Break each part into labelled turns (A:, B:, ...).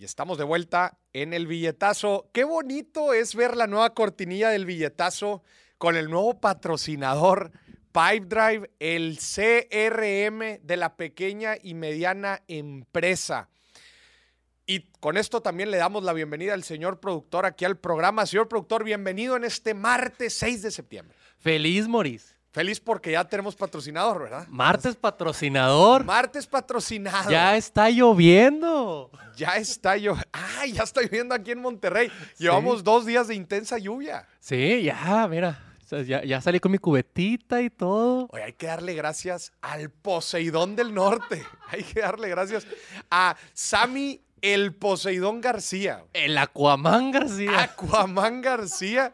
A: Y estamos de vuelta en el billetazo. Qué bonito es ver la nueva cortinilla del billetazo con el nuevo patrocinador Pipedrive, el CRM de la pequeña y mediana empresa. Y con esto también le damos la bienvenida al señor productor aquí al programa. Señor productor, bienvenido en este martes 6 de septiembre.
B: Feliz, Moris.
A: Feliz porque ya tenemos patrocinador, ¿verdad?
B: Martes patrocinador.
A: Martes patrocinado.
B: Ya está lloviendo.
A: Ya está lloviendo. ¡Ay! Ya está lloviendo aquí en Monterrey. Llevamos dos días de intensa lluvia.
B: Sí, ya, mira. Ya, ya, salí con mi cubetita y todo.
A: Oye, hay que darle gracias al Poseidón del Norte. Hay que darle gracias a Sammy el Poseidón García.
B: El Aquaman García.
A: Aquaman García.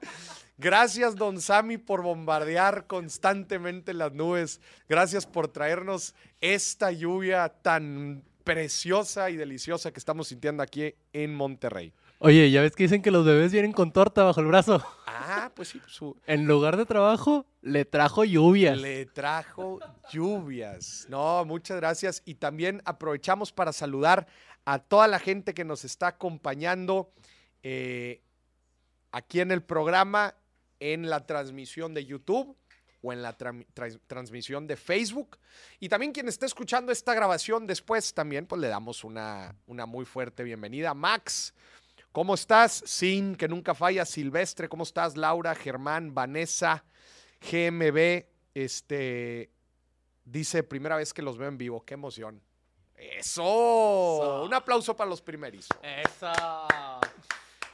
A: Gracias, don Sammy, por bombardear constantemente las nubes. Gracias por traernos esta lluvia tan preciosa y deliciosa que estamos sintiendo aquí en Monterrey.
B: Oye, ya ves que dicen que los bebés vienen con torta bajo el brazo.
A: Ah, pues sí. Su...
B: En lugar de trabajo, le trajo lluvias.
A: Le trajo lluvias. No, muchas gracias. Y también aprovechamos para saludar a toda la gente que nos está acompañando eh, aquí en el programa en la transmisión de YouTube o en la transmisión de Facebook. Y también quien esté escuchando esta grabación después, también pues le damos una, una muy fuerte bienvenida. Max, ¿cómo estás? Sin que nunca falla. Silvestre, ¿cómo estás? Laura, Germán, Vanessa, GMB, este, dice, primera vez que los veo en vivo, qué emoción. Eso. Un aplauso para los primeros.
B: Eso.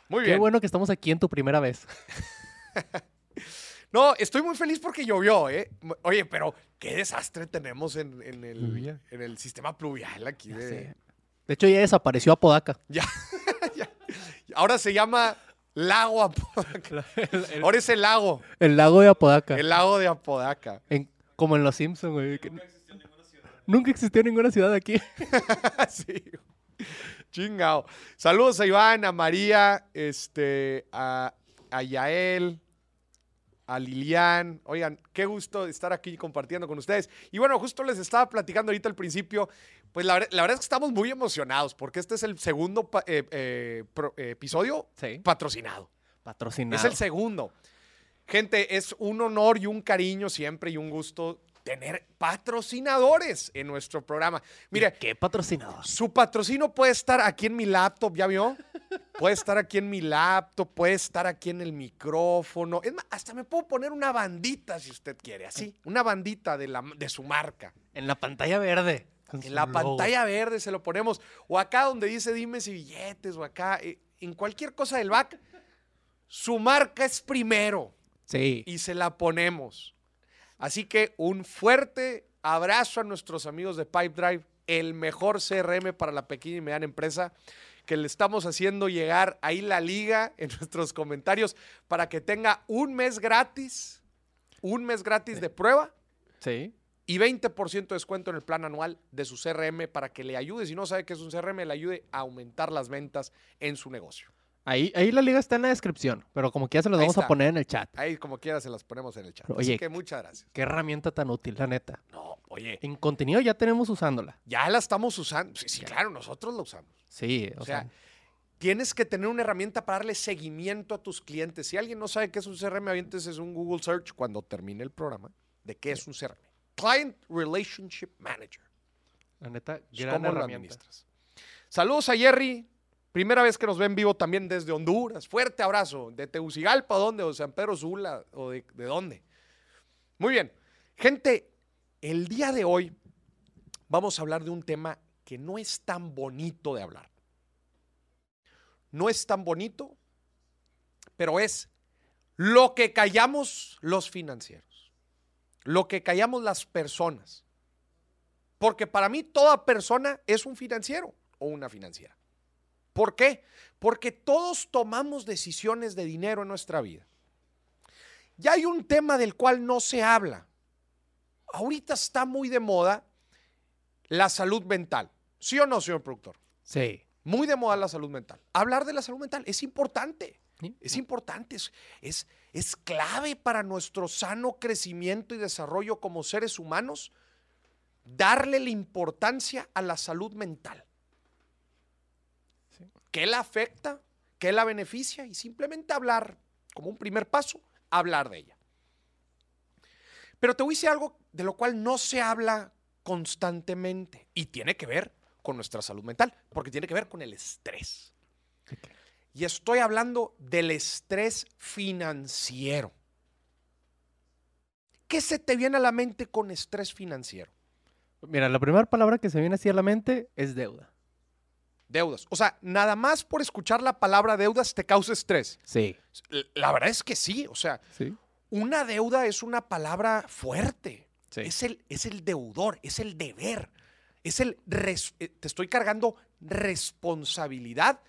A: Muy bien.
B: Qué bueno que estamos aquí en tu primera vez.
A: no, estoy muy feliz porque llovió, ¿eh? Oye, pero qué desastre tenemos en, el, en el, sistema pluvial aquí. De...
B: de hecho, ya desapareció Apodaca.
A: Ya, ya. Ahora se llama Lago Apodaca. Ahora es el lago.
B: El lago de Apodaca.
A: El lago de Apodaca.
B: como en Los Simpsons, güey. Nunca existió ninguna ciudad. Nunca existió ninguna ciudad aquí.
A: sí. Chingao. Saludos a Iván, a María, este, a, a Yael, a Lilian. Oigan, qué gusto estar aquí compartiendo con ustedes. Y bueno, justo les estaba platicando ahorita al principio, pues la, verdad es que estamos muy emocionados porque este es el segundo eh, eh, episodio patrocinado.
B: Patrocinado.
A: Es el segundo. Gente, es un honor y un cariño siempre y un gusto tener patrocinadores en nuestro programa. Mire,
B: ¿qué patrocinador?
A: Su patrocino puede estar aquí en mi laptop, ¿ya vio? Puede estar aquí en mi laptop, puede estar aquí en el micrófono. Es más, hasta me puedo poner una bandita si usted quiere, así, una bandita de, la, de su marca.
B: En la pantalla verde.
A: En la pantalla verde se lo ponemos. O acá donde dice dime si billetes, o acá, eh, en cualquier cosa del back, su marca es primero.
B: Sí.
A: Y se la ponemos. Así que un fuerte abrazo a nuestros amigos de Pipedrive, el mejor CRM para la pequeña y mediana empresa, que le estamos haciendo llegar ahí la liga en nuestros comentarios para que tenga un mes gratis, un mes gratis de prueba.
B: Sí.
A: Y 20% de descuento en el plan anual de su CRM para que le ayude, si no sabe qué es un CRM, le ayude a aumentar las ventas en su negocio.
B: Ahí, ahí la liga está en la descripción, pero como quiera se los vamos a poner en el chat.
A: Ahí como quiera se las ponemos en el chat. oye, Así que muchas gracias.
B: Qué herramienta tan útil, la neta.
A: No, oye.
B: En contenido ya tenemos usándola.
A: Ya la estamos usando. Sí, sí claro, nosotros la usamos.
B: Sí,
A: o, sea, tienes que tener una herramienta para darle seguimiento a tus clientes. Si alguien no sabe qué es un CRM, avientes es un Google Search cuando termine el programa de qué es un CRM. Client Relationship Manager.
B: La neta, gran herramienta.
A: Saludos a Jerry, Primera vez que nos ven vivo también desde Honduras. Fuerte abrazo. ¿De Tegucigalpa dónde? ¿O San Pedro Sula? ¿O de, de dónde? Muy bien. Gente, el día de hoy vamos a hablar de un tema que no es tan bonito de hablar. No es tan bonito, pero es lo que callamos los financieros, lo que callamos las personas. Porque para mí toda persona es un financiero o una financiera. ¿Por qué? Porque todos tomamos decisiones de dinero en nuestra vida. Ya hay un tema del cual no se habla. Ahorita está muy de moda la salud mental. ¿Sí o no, señor productor?
B: Sí.
A: Muy de moda la salud mental. Hablar de la salud mental es importante. Es importante, es, es, clave para nuestro sano crecimiento y desarrollo como seres humanos darle la importancia a la salud mental. Qué la afecta, qué la beneficia y simplemente hablar, como un primer paso, hablar de ella. Pero te voy a decir algo de lo cual no se habla constantemente y tiene que ver con nuestra salud mental, porque tiene que ver con el estrés. Y estoy hablando del estrés financiero. ¿Qué se te viene a la mente con estrés financiero?
B: Mira, la primera palabra que se viene así a la mente es deuda.
A: Deudas. O sea, nada más por escuchar la palabra deudas te causa estrés.
B: Sí.
A: La verdad es que sí. O sea,
B: Sí.
A: una deuda es una palabra fuerte.
B: Sí.
A: Es, el, es el deudor, es el deber. Es el. res- eh, te estoy cargando responsabilidad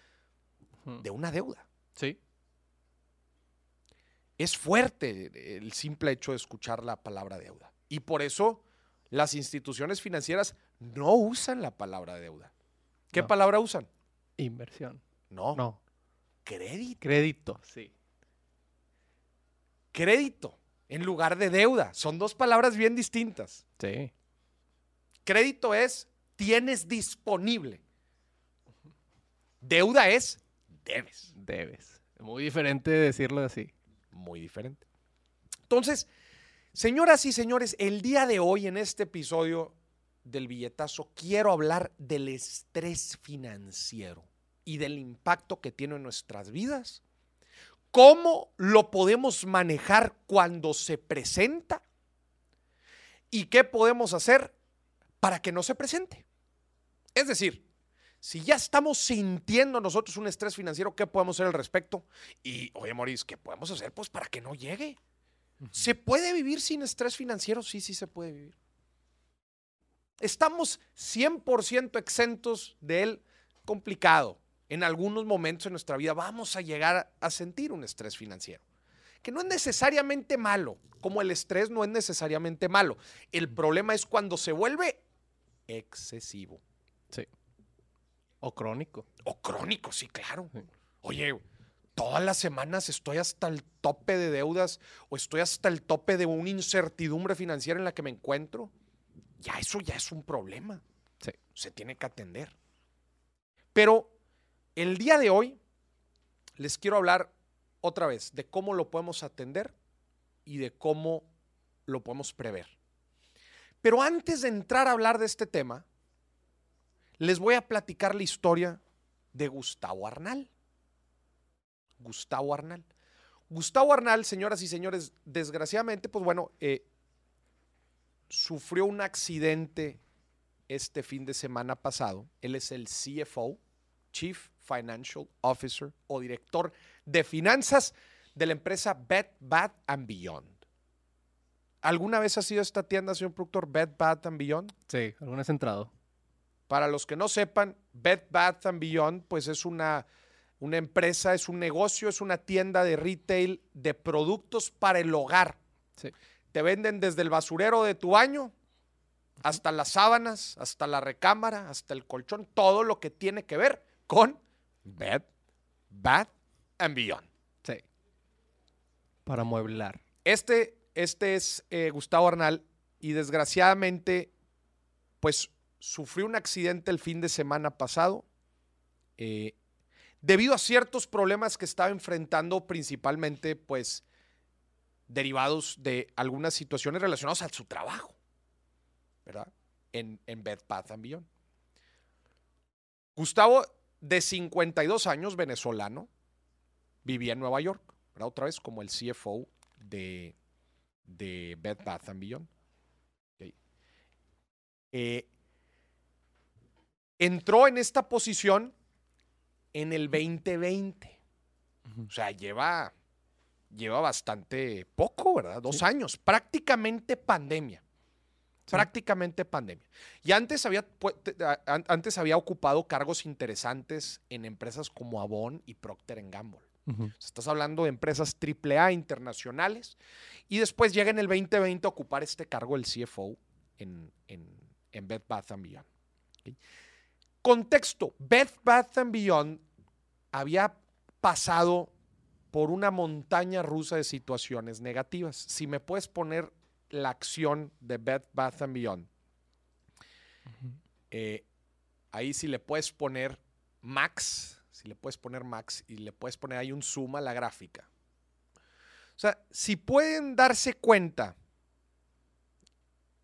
A: de una deuda.
B: Sí.
A: Es fuerte el simple hecho de escuchar la palabra deuda. Y por eso las instituciones financieras no usan la palabra deuda. ¿Qué
B: No.
A: palabra usan?
B: Inversión.
A: No,
B: No.
A: crédito.
B: Crédito. Sí.
A: Crédito en lugar de deuda. Son dos palabras bien distintas.
B: Sí.
A: Crédito es tienes disponible. Deuda es debes.
B: Debes. Muy diferente decirlo así.
A: Muy diferente. Entonces, señoras y señores, el día de hoy en este episodio del billetazo quiero hablar del estrés financiero y del impacto que tiene en nuestras vidas. ¿Cómo lo podemos manejar cuando se presenta? ¿Y qué podemos hacer para que no se presente? Es decir, si ya estamos sintiendo nosotros un estrés financiero, ¿qué podemos hacer al respecto? Y, oye, Maurice, ¿qué podemos hacer pues para que no llegue? ¿Se puede vivir sin estrés financiero? Sí, sí se puede vivir. Estamos 100% exentos de él. Complicado. En algunos momentos en nuestra vida vamos a llegar a sentir un estrés financiero, que no es necesariamente malo, como el estrés no es necesariamente malo. El problema es cuando se vuelve excesivo
B: Sí. O crónico.
A: o crónico, sí, claro.
B: Sí.
A: Oye, todas las semanas estoy hasta el tope de deudas o estoy hasta el tope de una incertidumbre financiera en la que me encuentro. Ya eso ya es un problema.
B: Sí.
A: Se tiene que atender. Pero el día de hoy les quiero hablar otra vez de cómo lo podemos atender y de cómo lo podemos prever. Pero antes de entrar a hablar de este tema, les voy a platicar la historia de Gustavo Arnal. Gustavo Arnal. Gustavo Arnal, señoras y señores, desgraciadamente, pues bueno, eh, sufrió un accidente este fin de semana pasado. Él es el CFO, Chief Financial Officer o director de finanzas de la empresa Bed Bath and Beyond. ¿Alguna vez ha sido esta tienda, señor productor, Bed Bath and Beyond?
B: Sí. ¿Alguna has entrado?
A: Para los que no sepan, Bed Bath and Beyond, pues es una, una empresa, es un negocio, es una tienda de retail de productos para el hogar.
B: Sí.
A: Te venden desde el basurero de tu baño hasta las sábanas, hasta la recámara, hasta el colchón, todo lo que tiene que ver con Bed Bath and Beyond.
B: Sí. Para mueblar.
A: Este, este es eh, Gustavo Arnal y desgraciadamente, pues sufrió un accidente el fin de semana pasado eh, debido a ciertos problemas que estaba enfrentando principalmente, pues, derivados de algunas situaciones relacionadas a su trabajo, ¿verdad? En, en Bed Bath and Beyond. Gustavo, de 52 años, venezolano, vivía en Nueva York, ¿verdad? Otra vez como el CFO de, de Bed Bath and Beyond. Eh, entró en esta posición en el 2020.
B: Ujú.
A: O sea, lleva, lleva bastante poco, ¿verdad? Dos años, prácticamente pandemia. Prácticamente pandemia. Y antes había, antes había ocupado cargos interesantes en empresas como Avon y Procter Gamble. Estás hablando de empresas AAA internacionales. Y después llega en el 2020 a ocupar este cargo el CFO en, en, en Bed Bath and Beyond. Contexto, Bed Bath and Beyond había pasado por una montaña rusa de situaciones negativas. Si me puedes poner la acción de Bed Bath and Beyond, eh, ahí sí le puedes poner Max si le puedes poner max y le puedes poner ahí un zoom a la gráfica. O sea, si pueden darse cuenta,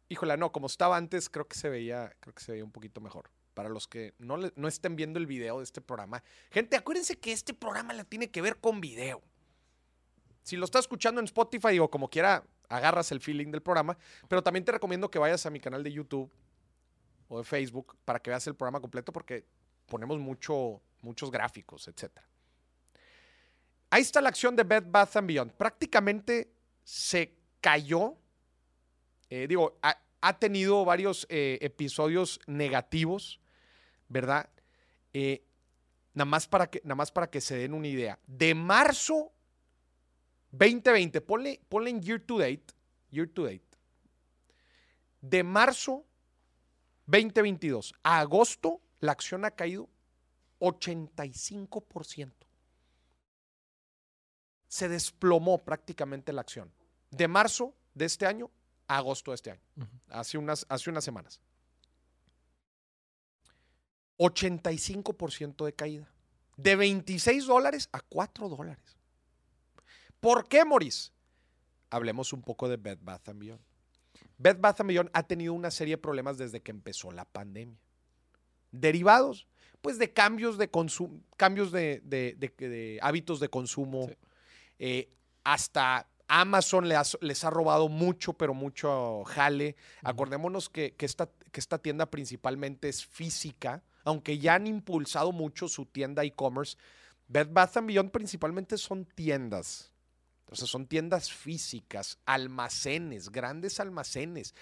A: híjole, no, como estaba antes, creo que se veía, creo que se veía un poquito mejor. Para los que no, no estén viendo el video de este programa. Gente, acuérdense que este programa la tiene que ver con video. Si lo estás escuchando en Spotify o como quiera, agarras el feeling del programa. Pero también te recomiendo que vayas a mi canal de YouTube o de Facebook para que veas el programa completo porque ponemos mucho, muchos gráficos, etc. Ahí está la acción de Bed Bath and Beyond. Prácticamente se cayó. Eh, digo, ha, ha tenido varios eh, episodios negativos, ¿verdad? Eh, nada, más para que, nada más para que se den una idea. De marzo 2020, ponle, ponle en year to date, year to date. De marzo 2022 a agosto, la acción ha caído 85%. Se desplomó prácticamente la acción. De marzo de este año a agosto de este año. Hace unas, hace unas semanas. 85% de caída. De 26 dólares a 4 dólares. ¿Por qué, Maurice? Hablemos un poco de Bed Bath Beyond. Bed Bath Beyond ha tenido una serie de problemas desde que empezó la pandemia. Derivados, pues, de cambios de consumo, cambios de, de- de- de hábitos de consumo.
B: Sí.
A: Eh, hasta Amazon le ha- les ha robado mucho, pero mucho jale. Acordémonos que, que esta, que esta tienda principalmente es física, aunque ya han impulsado mucho su tienda e-commerce. Bed Bath and Beyond principalmente son tiendas. O sea, son tiendas físicas, almacenes, grandes almacenes.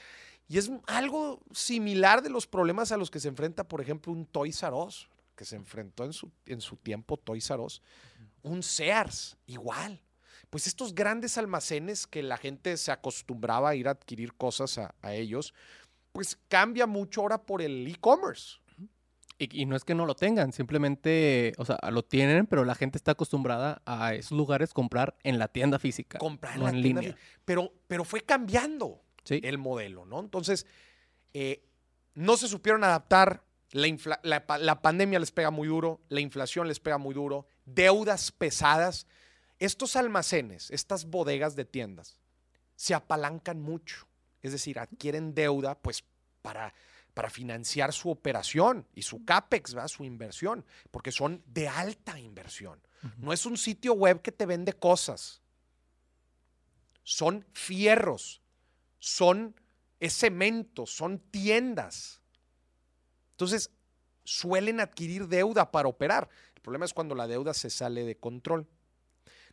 A: Y es algo similar de los problemas a los que se enfrenta, por ejemplo, un Toys R Us, que se enfrentó en su, en su tiempo Toys R Us. Un Sears, igual. Pues estos grandes almacenes que la gente se acostumbraba a ir a adquirir cosas a, a ellos, pues cambia mucho ahora por el e-commerce.
B: Y, y no es que no lo tengan, simplemente, o sea, lo tienen, pero la gente está acostumbrada a esos lugares comprar en la tienda física,
A: Comprar en
B: no
A: la
B: en
A: tienda
B: línea.
A: Pero, pero fue cambiando.
B: Sí.
A: el modelo, ¿no? Entonces, eh, no se supieron adaptar, la, infla- la la pandemia les pega muy duro, la inflación les pega muy duro, deudas pesadas. Estos almacenes, estas bodegas de tiendas, se apalancan mucho, es decir, adquieren deuda pues para, para financiar su operación y su CAPEX, ¿verdad? su inversión, porque son de alta inversión. No es un sitio web que te vende cosas, son fierros, son cemento, son tiendas. Entonces, suelen adquirir deuda para operar. El problema es cuando la deuda se sale de control.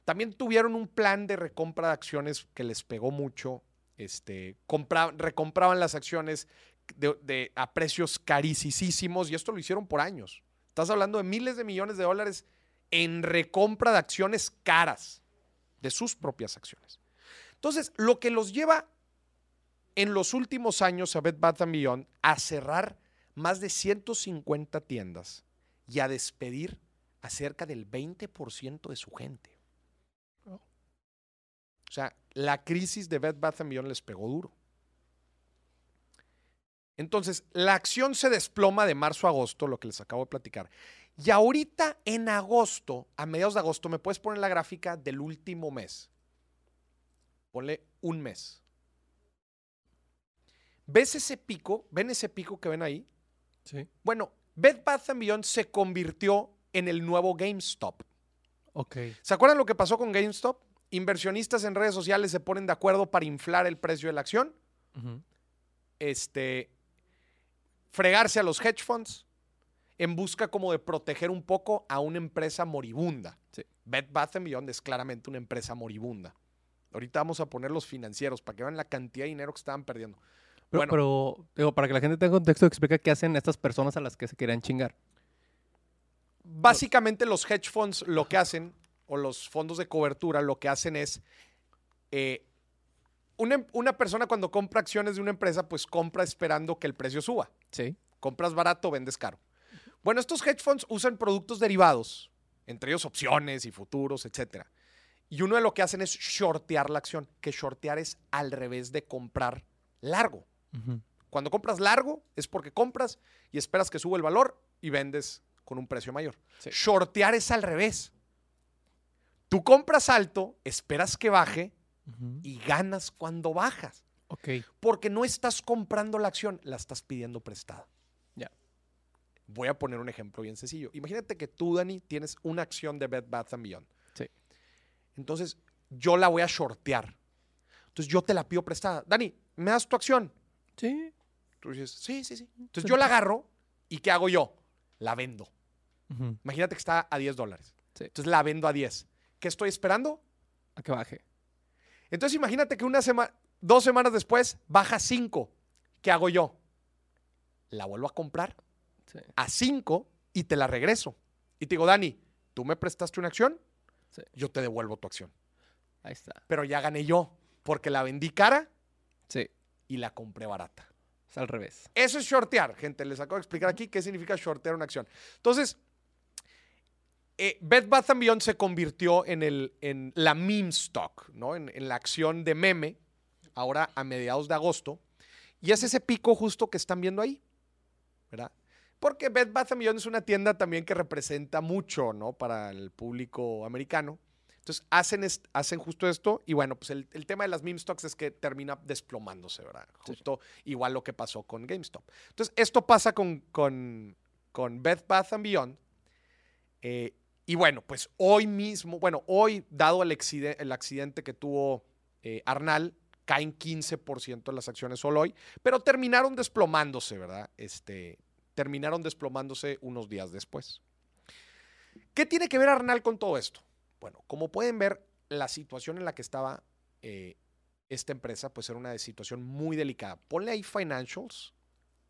A: También tuvieron un plan de recompra de acciones que les pegó mucho. Este, compra- recompraban las acciones de, de- a precios carísimos y esto lo hicieron por años. Estás hablando de miles de millones de dólares en recompra de acciones caras, de sus propias acciones. Entonces, lo que los lleva en los últimos años a Bed Bath Beyond a cerrar más de 150 tiendas y a despedir a cerca del 20% de su gente. O sea, la crisis de Bed Bath Beyond les pegó duro. Entonces, la acción se desploma de marzo a agosto, lo que les acabo de platicar. Y ahorita en agosto, a mediados de agosto, me puedes poner la gráfica del último mes. Ponle un mes. ¿Ves ese pico? ¿Ven ese pico que ven ahí?
B: Sí.
A: Bueno, Bed Bath Beyond se convirtió en el nuevo GameStop.
B: Ok.
A: ¿Se acuerdan lo que pasó con GameStop? Inversionistas en redes sociales se ponen de acuerdo para inflar el precio de la acción, este, fregarse a los hedge funds en busca como de proteger un poco a una empresa moribunda.
B: Sí.
A: Bed Bath Beyond es claramente una empresa moribunda. Ahorita vamos a poner los financieros para que vean la cantidad de dinero que estaban perdiendo.
B: Pero,
A: Bueno.
B: pero, digo, para que la gente tenga contexto, explica qué hacen estas personas a las que se querían chingar.
A: Básicamente los hedge funds lo que hacen, o los fondos de cobertura lo que hacen es, eh, una, una persona cuando compra acciones de una empresa, pues compra esperando que el precio suba.
B: Sí.
A: Compras barato, vendes caro. Bueno, estos hedge funds usan productos derivados, entre ellos opciones y futuros, etc. Y uno de lo que hacen es shortear la acción, que shortear es al revés de comprar largo. Cuando compras largo es porque compras y esperas que suba el valor y vendes con un precio mayor.
B: Sí.
A: Shortear es al revés. Tú compras alto, esperas que baje Y ganas cuando bajas.
B: Ok.
A: Porque no estás comprando la acción, la estás pidiendo prestada.
B: Ya.
A: Voy a poner un ejemplo bien sencillo. Imagínate que tú, Dani, tienes una acción de Bed Bath Beyond.
B: Sí.
A: Entonces, yo la voy a shortear. Entonces, yo te la pido prestada. Dani, ¿me das tu acción?
B: Sí.
A: Tú dices, sí, sí, sí. Entonces, yo la agarro y ¿qué hago yo? La vendo. Imagínate que está a 10 dólares.
B: Sí.
A: Entonces, la vendo a 10. ¿Qué estoy esperando?
B: A que baje.
A: Entonces, imagínate que una semana, dos semanas después, baja 5. ¿Qué hago yo? La vuelvo a comprar
B: Sí.
A: a 5 y te la regreso. Y te digo, Dani, tú me prestaste una acción,
B: Sí.
A: yo te devuelvo tu acción.
B: Ahí está.
A: Pero ya gané yo, porque la vendí cara
B: Sí.
A: y la compré barata.
B: Es al revés.
A: Eso es shortear, gente. Les acabo de explicar aquí qué significa shortear una acción. Entonces, eh, Bed Bath Beyond se convirtió en, el, en la meme stock, ¿no? En, en la acción de meme, ahora a mediados de agosto. Y es ese pico justo que están viendo ahí, ¿verdad? Porque Bed Bath Beyond es una tienda también que representa mucho, ¿no? Para el público americano. Entonces, hacen, hacen justo esto. Y bueno, pues el, el tema de las meme stocks es que termina desplomándose, ¿verdad? Justo igual lo que pasó con GameStop. Entonces, esto pasa con, con, con Bed Bath Beyond. Eh, y bueno, pues hoy mismo, bueno, hoy, dado el, accide- el accidente que tuvo eh, Arnal, caen 15% de las acciones solo hoy, pero terminaron desplomándose, ¿verdad? Este, terminaron desplomándose unos días después. ¿Qué tiene que ver Arnal con todo esto? Bueno, como pueden ver, la situación en la que estaba eh, esta empresa, pues era una situación muy delicada. Ponle ahí financials,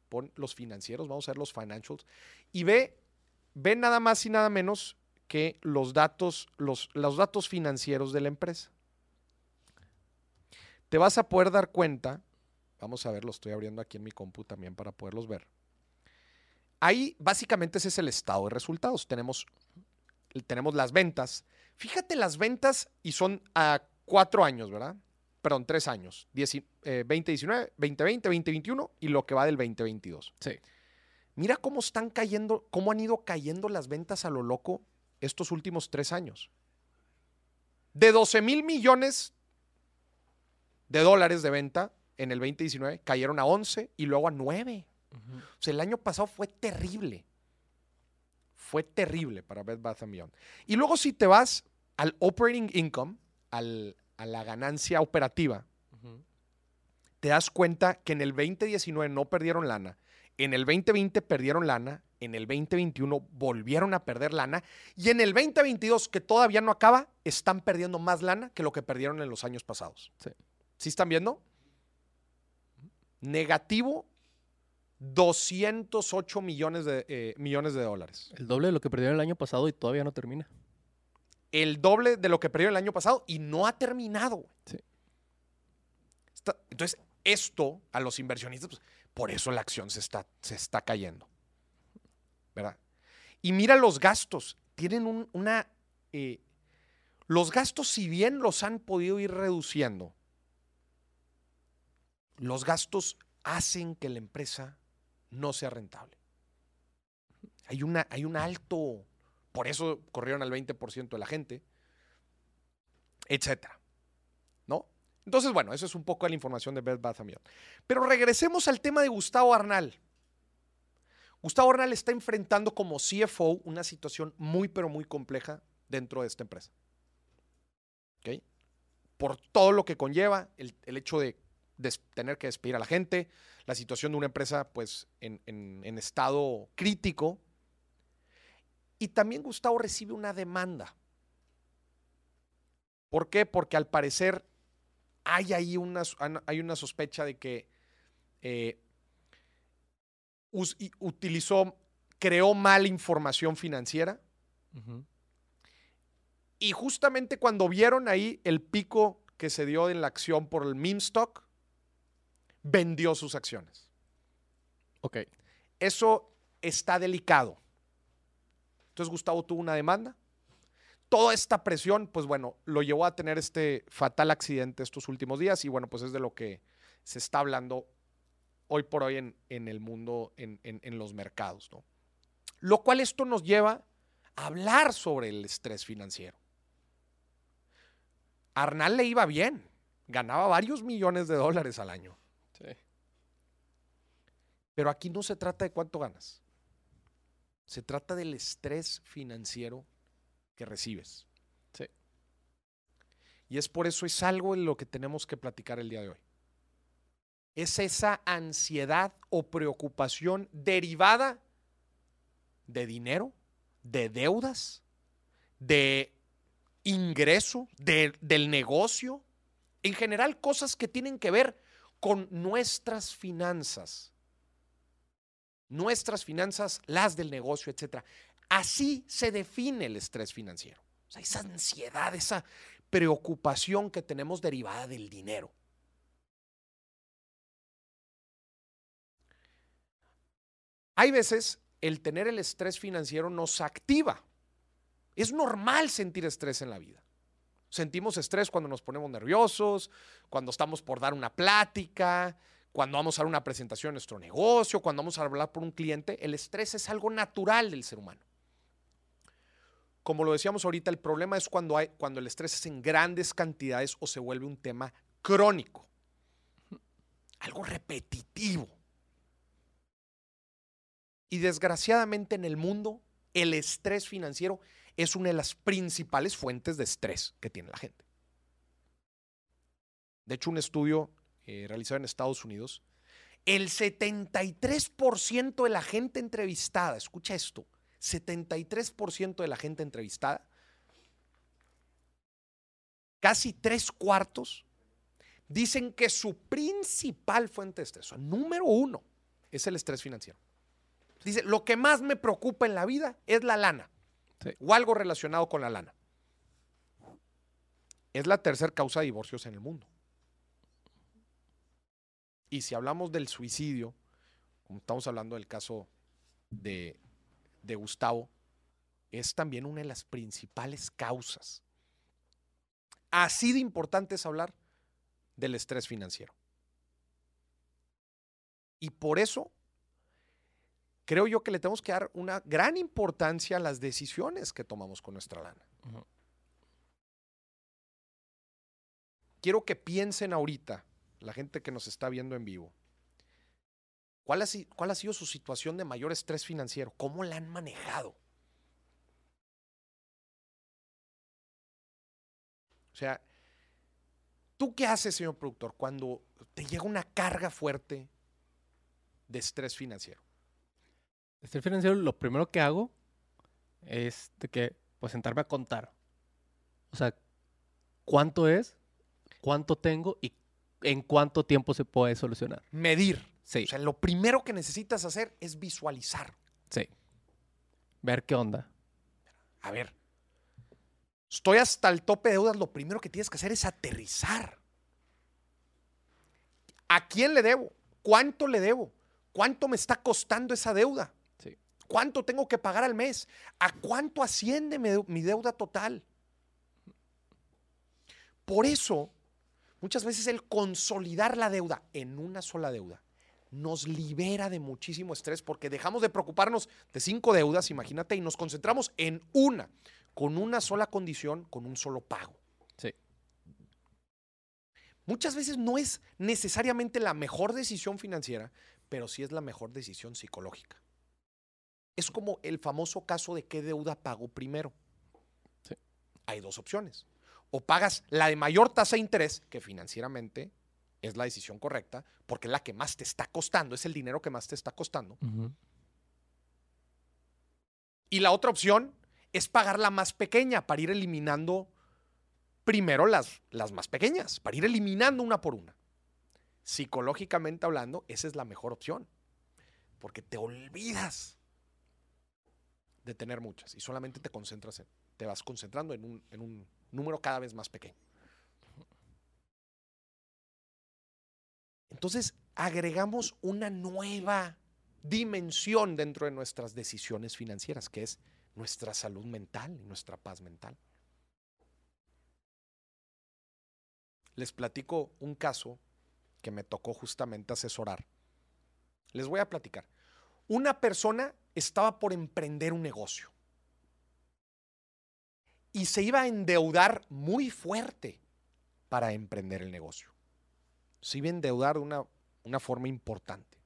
A: pon los financieros, vamos a ver los financials, y ve, ve nada más y nada menos que los datos, los, los datos financieros de la empresa. Te vas a poder dar cuenta, vamos a ver, lo estoy abriendo aquí en mi compu también para poderlos ver. Ahí básicamente ese es el estado de resultados. Tenemos, tenemos las ventas. Fíjate las ventas y son a cuatro años, ¿verdad? Perdón, tres años. Dieci- eh, 2019, 2020, 2021 y lo que va del 2022.
B: Sí.
A: Mira cómo están cayendo, cómo han ido cayendo las ventas a lo loco estos últimos tres años. De 12 mil millones de dólares de venta en el 2019, cayeron a 11 y luego a 9.
B: Ujú.
A: O sea, el año pasado fue terrible. Fue terrible para Bed Bath Beyond. Y luego si te vas al operating income, al- a la ganancia operativa, te das cuenta que en el 2019 no perdieron lana, en el 2020 perdieron lana, en el 2021 volvieron a perder lana y en el 2022, que todavía no acaba, están perdiendo más lana que lo que perdieron en los años pasados.
B: Sí.
A: ¿Sí están viendo? Negativo 208 millones de, eh, millones de dólares.
B: El doble de lo que perdieron el año pasado y todavía no termina.
A: El doble de lo que perdieron el año pasado y no ha terminado.
B: Sí.
A: Está- entonces, esto a los inversionistas, pues, por eso la acción se está, se está cayendo. ¿Verdad? Y mira los gastos. Tienen un- una... eh, los gastos, si bien los han podido ir reduciendo, los gastos hacen que la empresa no sea rentable. Hay, una, hay un alto, por eso corrieron al 20% de la gente, etcétera. ¿No? Entonces, bueno, eso es un poco la información de Bed Bath. Pero regresemos al tema de Gustavo Arnal. Gustavo Arnal está enfrentando como CFO una situación muy, pero muy compleja dentro de esta empresa. ¿Ok? Por todo lo que conlleva, el, el hecho de tener que despedir a la gente, la situación de una empresa pues en, en- estado crítico. Y también Gustavo recibe una demanda. ¿Por qué? Porque al parecer hay ahí una, hay una sospecha de que eh, utilizó, creó mal información financiera. Y justamente cuando vieron ahí el pico que se dio en la acción por el meme stock, vendió sus acciones.
B: Ok.
A: Eso está delicado. Entonces Gustavo tuvo una demanda. Toda esta presión, pues bueno, lo llevó a tener este fatal accidente estos últimos días y bueno, pues es de lo que se está hablando hoy por hoy en, en el mundo, en, en- en los mercados, ¿no? Lo cual esto nos lleva a hablar sobre el estrés financiero. Arnal le iba bien, ganaba varios millones de dólares al año.
B: Sí.
A: Pero aquí no se trata de cuánto ganas. Se trata del estrés financiero que recibes.
B: Sí.
A: Y es por eso es algo en lo que tenemos que platicar el día de hoy. Es esa ansiedad o preocupación derivada de dinero, de deudas, de ingreso, de- del negocio, en general cosas que tienen que ver con nuestras finanzas. Nuestras finanzas, las del negocio, etc. Así se define el estrés financiero. O sea, esa ansiedad, esa preocupación que tenemos derivada del dinero. Hay veces el tener el estrés financiero nos activa. Es normal sentir estrés en la vida. Sentimos estrés cuando nos ponemos nerviosos, cuando estamos por dar una plática, cuando vamos a dar una presentación en nuestro negocio, cuando vamos a hablar por un cliente. El estrés es algo natural del ser humano. Como lo decíamos ahorita, el problema es cuando, hay, cuando el estrés es en grandes cantidades o se vuelve un tema crónico, algo repetitivo. Y desgraciadamente en el mundo, el estrés financiero es una de las principales fuentes de estrés que tiene la gente. De hecho, un estudio eh, realizado en Estados Unidos, el 73% de la gente entrevistada, escucha esto, 73% de la gente entrevistada, casi tres cuartos, dicen que su principal fuente de estrés, número uno, es el estrés financiero. Dice, lo que más me preocupa en la vida es la lana.
B: Sí.
A: O algo relacionado con la lana. Es la tercera causa de divorcios en el mundo. Y si hablamos del suicidio, como estamos hablando del caso de, de Gustavo, es también una de las principales causas. Así de importante es hablar del estrés financiero. Y por eso creo yo que le tenemos que dar una gran importancia a las decisiones que tomamos con nuestra lana. Quiero que piensen ahorita, la gente que nos está viendo en vivo, ¿cuál ha, si- cuál ha sido su situación de mayor estrés financiero? ¿Cómo la han manejado? O sea, ¿tú qué haces, señor productor, cuando te llega una carga fuerte de estrés financiero?
B: Estrés financiero, lo primero que hago es de que, pues, sentarme a contar. O sea, cuánto es, cuánto tengo y en cuánto tiempo se puede solucionar.
A: Medir.
B: Sí,
A: O sea, lo primero que necesitas hacer es visualizar.
B: sí. Ver qué onda.
A: A ver, estoy hasta el tope de deudas, lo primero que tienes que hacer es aterrizar. ¿A quién le debo? ¿Cuánto le debo? ¿Cuánto me está costando esa deuda? ¿Cuánto tengo que pagar al mes? ¿A cuánto asciende mi deuda total? Por eso, muchas veces el consolidar la deuda en una sola deuda nos libera de muchísimo estrés porque dejamos de preocuparnos de cinco deudas, imagínate, y nos concentramos en una, con una sola condición, con un solo pago.
B: Sí.
A: Muchas veces no es necesariamente la mejor decisión financiera, pero sí es la mejor decisión psicológica. Es como el famoso caso de qué deuda pago primero.
B: Sí.
A: Hay dos opciones. O pagas la de mayor tasa de interés, que financieramente es la decisión correcta, porque es la que más te está costando, es el dinero que más te está costando. Y la otra opción es pagar la más pequeña para ir eliminando primero las, las más pequeñas, para ir eliminando una por una. Psicológicamente hablando, esa es la mejor opción, porque te olvidas de tener muchas y solamente te concentras en, te vas concentrando en un, en un número cada vez más pequeño. Entonces, agregamos una nueva dimensión dentro de nuestras decisiones financieras, que es nuestra salud mental y nuestra paz mental. Les platico un caso que me tocó justamente asesorar. Les voy a platicar. Una persona estaba por emprender un negocio. Y se iba a endeudar muy fuerte para emprender el negocio. Se iba a endeudar de una, una forma importante.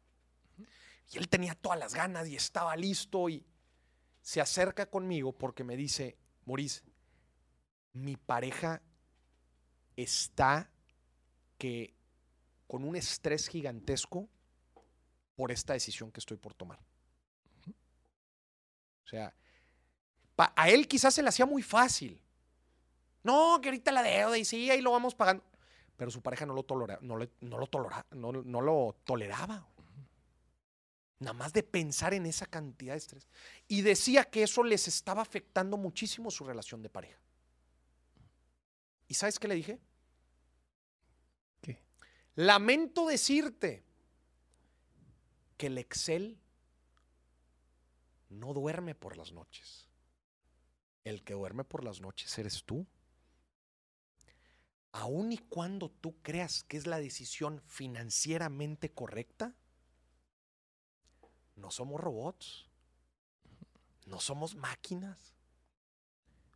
A: Y él tenía todas las ganas y estaba listo y se acerca conmigo porque me dice, Maurice, mi pareja está que con un estrés gigantesco por esta decisión que estoy por tomar. O sea, a él quizás se le hacía muy fácil. No, que ahorita la deuda y sí, ahí lo vamos pagando. Pero su pareja no lo, tolera, no, no, lo tolera, no, no lo toleraba. Nada más de pensar en esa cantidad de estrés. Y decía que eso les estaba afectando muchísimo su relación de pareja. ¿Y sabes qué le dije?
B: ¿Qué?
A: Lamento decirte que el Excel no duerme por las noches. El que duerme por las noches eres tú. Aun y cuando tú creas que es la decisión financieramente correcta, no somos robots. No somos máquinas.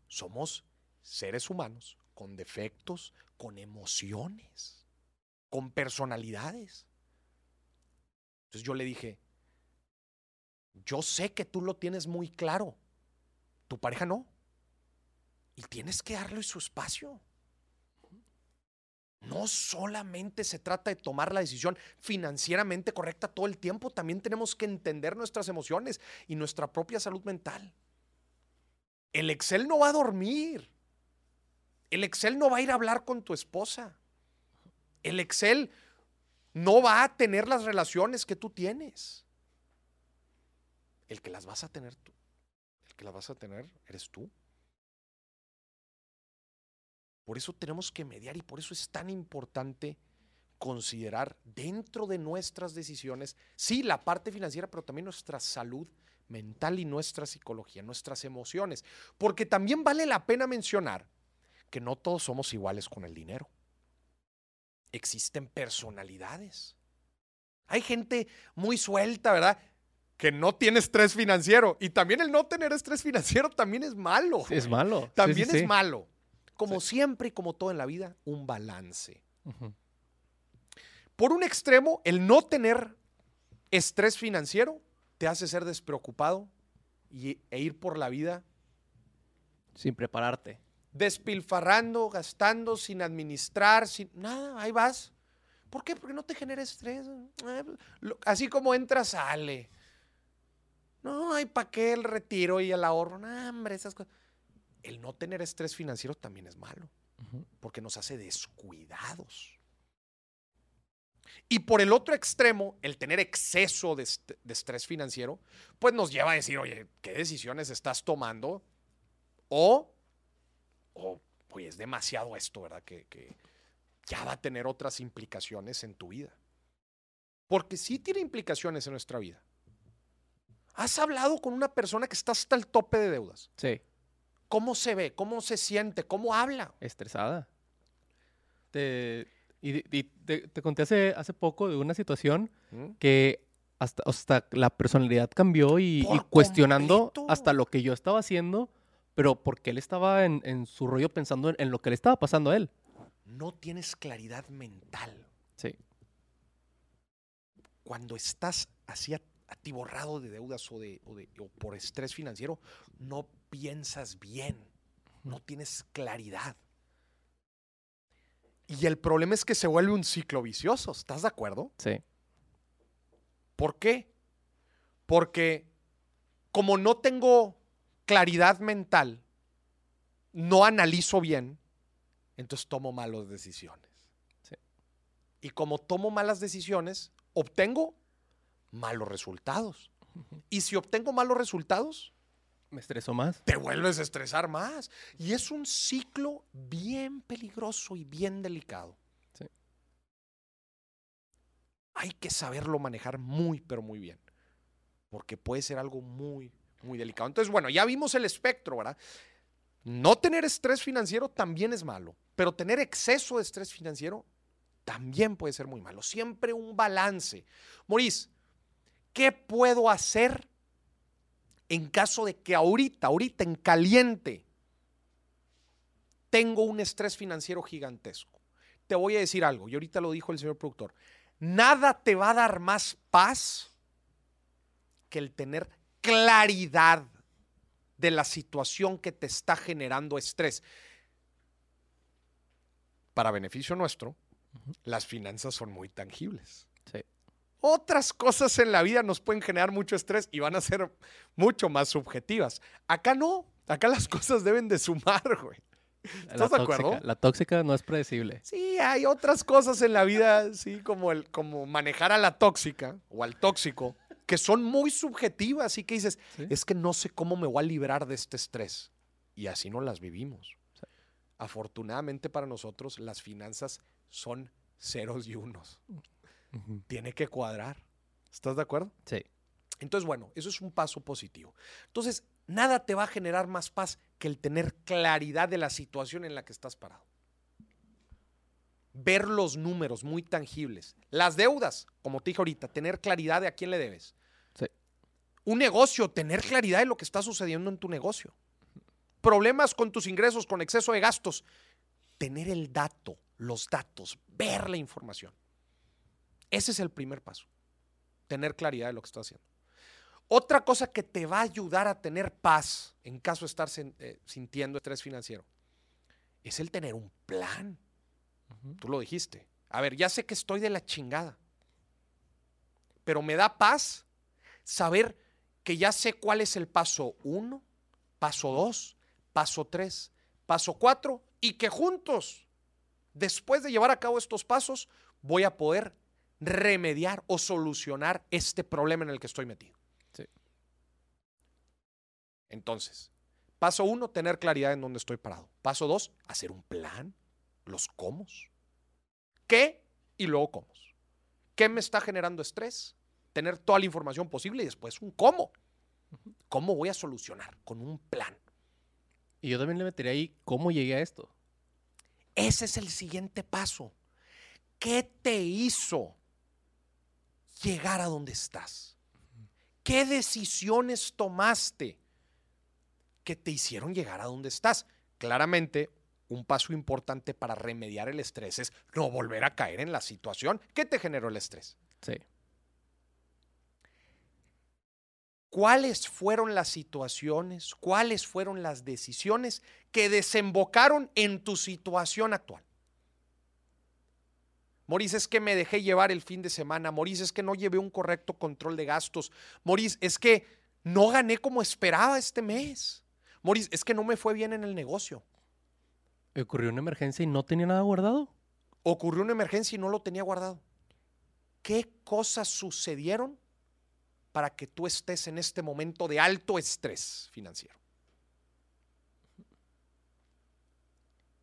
A: Somos seres humanos con defectos, con emociones, con personalidades. Entonces yo le dije, yo sé que tú lo tienes muy claro, tu pareja no. Y tienes que darle su espacio. No solamente se trata de tomar la decisión financieramente correcta todo el tiempo, también tenemos que entender nuestras emociones y nuestra propia salud mental. El Excel no va a dormir. El Excel no va a ir a hablar con tu esposa. El Excel no va a tener las relaciones que tú tienes. El que las vas a tener tú, el que las vas a tener eres tú. Por eso tenemos que mediar y por eso es tan importante considerar dentro de nuestras decisiones, sí, la parte financiera, pero también nuestra salud mental y nuestra psicología, nuestras emociones. Porque también vale la pena mencionar que no todos somos iguales con el dinero. Existen personalidades. Hay gente muy suelta, ¿verdad? Que no tiene estrés financiero. Y también el no tener estrés financiero también es malo.
B: Es malo.
A: También es malo. Como siempre y como todo en la vida, un balance. Por un extremo, el no tener estrés financiero te hace ser despreocupado y, e ir por la vida.
B: Sin prepararte.
A: Despilfarrando, gastando, sin administrar, sin nada, ahí vas. ¿Por qué? Porque no te genera estrés. Así como entra, sale. No, hay para qué el retiro y el ahorro. No, hombre, esas cosas el no tener estrés financiero también es malo, porque nos hace descuidados. Y por el otro extremo, el tener exceso de, estrés financiero, pues nos lleva a decir, oye, ¿qué decisiones estás tomando? O, o oye, es demasiado esto, ¿verdad? Que, que ya va a tener otras implicaciones en tu vida. Porque sí tiene implicaciones en nuestra vida. ¿Has hablado con una persona que está hasta el tope de deudas?
B: Sí.
A: ¿Cómo se ve? ¿Cómo se siente? ¿Cómo habla?
B: Estresada. Te, y, te, conté hace, hace poco de una situación ¿Mm? que hasta, hasta la personalidad cambió y, cuestionando hasta lo que yo estaba haciendo, pero porque él estaba en, su rollo pensando en, lo que le estaba pasando a él.
A: No tienes claridad mental.
B: Sí.
A: Cuando estás así atiborrado de deudas o, de, o por estrés financiero, no piensas bien, no tienes claridad. Y el problema es que se vuelve un ciclo vicioso, ¿estás de acuerdo?
B: Sí.
A: ¿Por qué? Porque como no tengo claridad mental, no analizo bien, entonces tomo malas decisiones.
B: Sí.
A: Y como tomo malas decisiones, obtengo malos resultados. Y si obtengo malos resultados,
B: me estreso más.
A: Te vuelves a estresar más. Y es un ciclo bien peligroso y bien delicado.
B: Sí.
A: Hay que saberlo manejar muy, pero muy bien. Porque puede ser algo muy, muy delicado. Entonces, bueno, ya vimos el espectro, ¿verdad? No tener estrés financiero también es malo, pero tener exceso de estrés financiero también puede ser muy malo. Siempre un balance. Maurice, ¿qué puedo hacer en caso de que ahorita, ahorita en caliente, tengo un estrés financiero gigantesco. Te voy a decir algo, y ahorita lo dijo el señor productor, nada te va a dar más paz que el tener claridad de la situación que te está generando estrés. Para beneficio nuestro, las finanzas son muy tangibles.
B: Sí.
A: Otras cosas en la vida nos pueden generar mucho estrés y van a ser mucho más subjetivas. Acá no, acá las cosas deben de sumar, güey.
B: La
A: ¿Estás de
B: tóxica-
A: acuerdo?
B: La tóxica no es predecible.
A: Sí, hay otras cosas en la vida, sí, como, el, como manejar a la tóxica o al tóxico, que son muy subjetivas y que dices,
B: Sí.
A: es que no sé cómo me voy a librar de este estrés. Y así no las vivimos. Afortunadamente para nosotros, las finanzas son ceros y unos. Tiene que cuadrar. ¿Estás de acuerdo?
B: Sí.
A: Entonces, bueno, eso es un paso positivo. Entonces, nada te va a generar más paz que el tener claridad de la situación en la que estás parado. Ver los números muy tangibles. Las deudas, como te dije ahorita, tener claridad de a quién le debes.
B: Sí.
A: Un negocio, tener claridad de lo que está sucediendo en tu negocio. Problemas con tus ingresos, con exceso de gastos. Tener el dato, los datos, ver la información. Ese es el primer paso. Tener claridad de lo que estás haciendo. Otra cosa que te va a ayudar a tener paz en caso de estar eh, sintiendo estrés financiero es el tener un plan. Tú lo dijiste. A ver, ya sé que estoy de la chingada, pero me da paz saber que ya sé cuál es el paso uno, paso dos, paso tres, paso cuatro y que juntos, después de llevar a cabo estos pasos, voy a poder remediar o solucionar este problema en el que estoy metido.
B: Sí.
A: Entonces, paso uno, tener claridad en dónde estoy parado. Paso dos, hacer un plan, los cómo. ¿Qué? Y luego cómo. ¿Qué me está generando estrés? Tener toda la información posible y después un cómo. ¿Cómo voy a solucionar? Con un plan.
B: Y yo también le metería ahí cómo llegué a esto.
A: Ese es el siguiente paso. ¿Qué te hizo llegar a donde estás? ¿Qué decisiones tomaste que te hicieron llegar a donde estás? Claramente, un paso importante para remediar el estrés es no volver a caer en la situación que te generó el estrés.
B: Sí.
A: ¿Cuáles fueron las situaciones, cuáles fueron las decisiones que desembocaron en tu situación actual? Moris, es que me dejé llevar el fin de semana. Moris, es que no llevé un correcto control de gastos. Moris, es que no gané como esperaba este mes. Moris, es que no me fue bien en el negocio.
B: Ocurrió una emergencia y no tenía nada guardado.
A: Ocurrió una emergencia y no lo tenía guardado. ¿Qué cosas sucedieron para que tú estés en este momento de alto estrés financiero?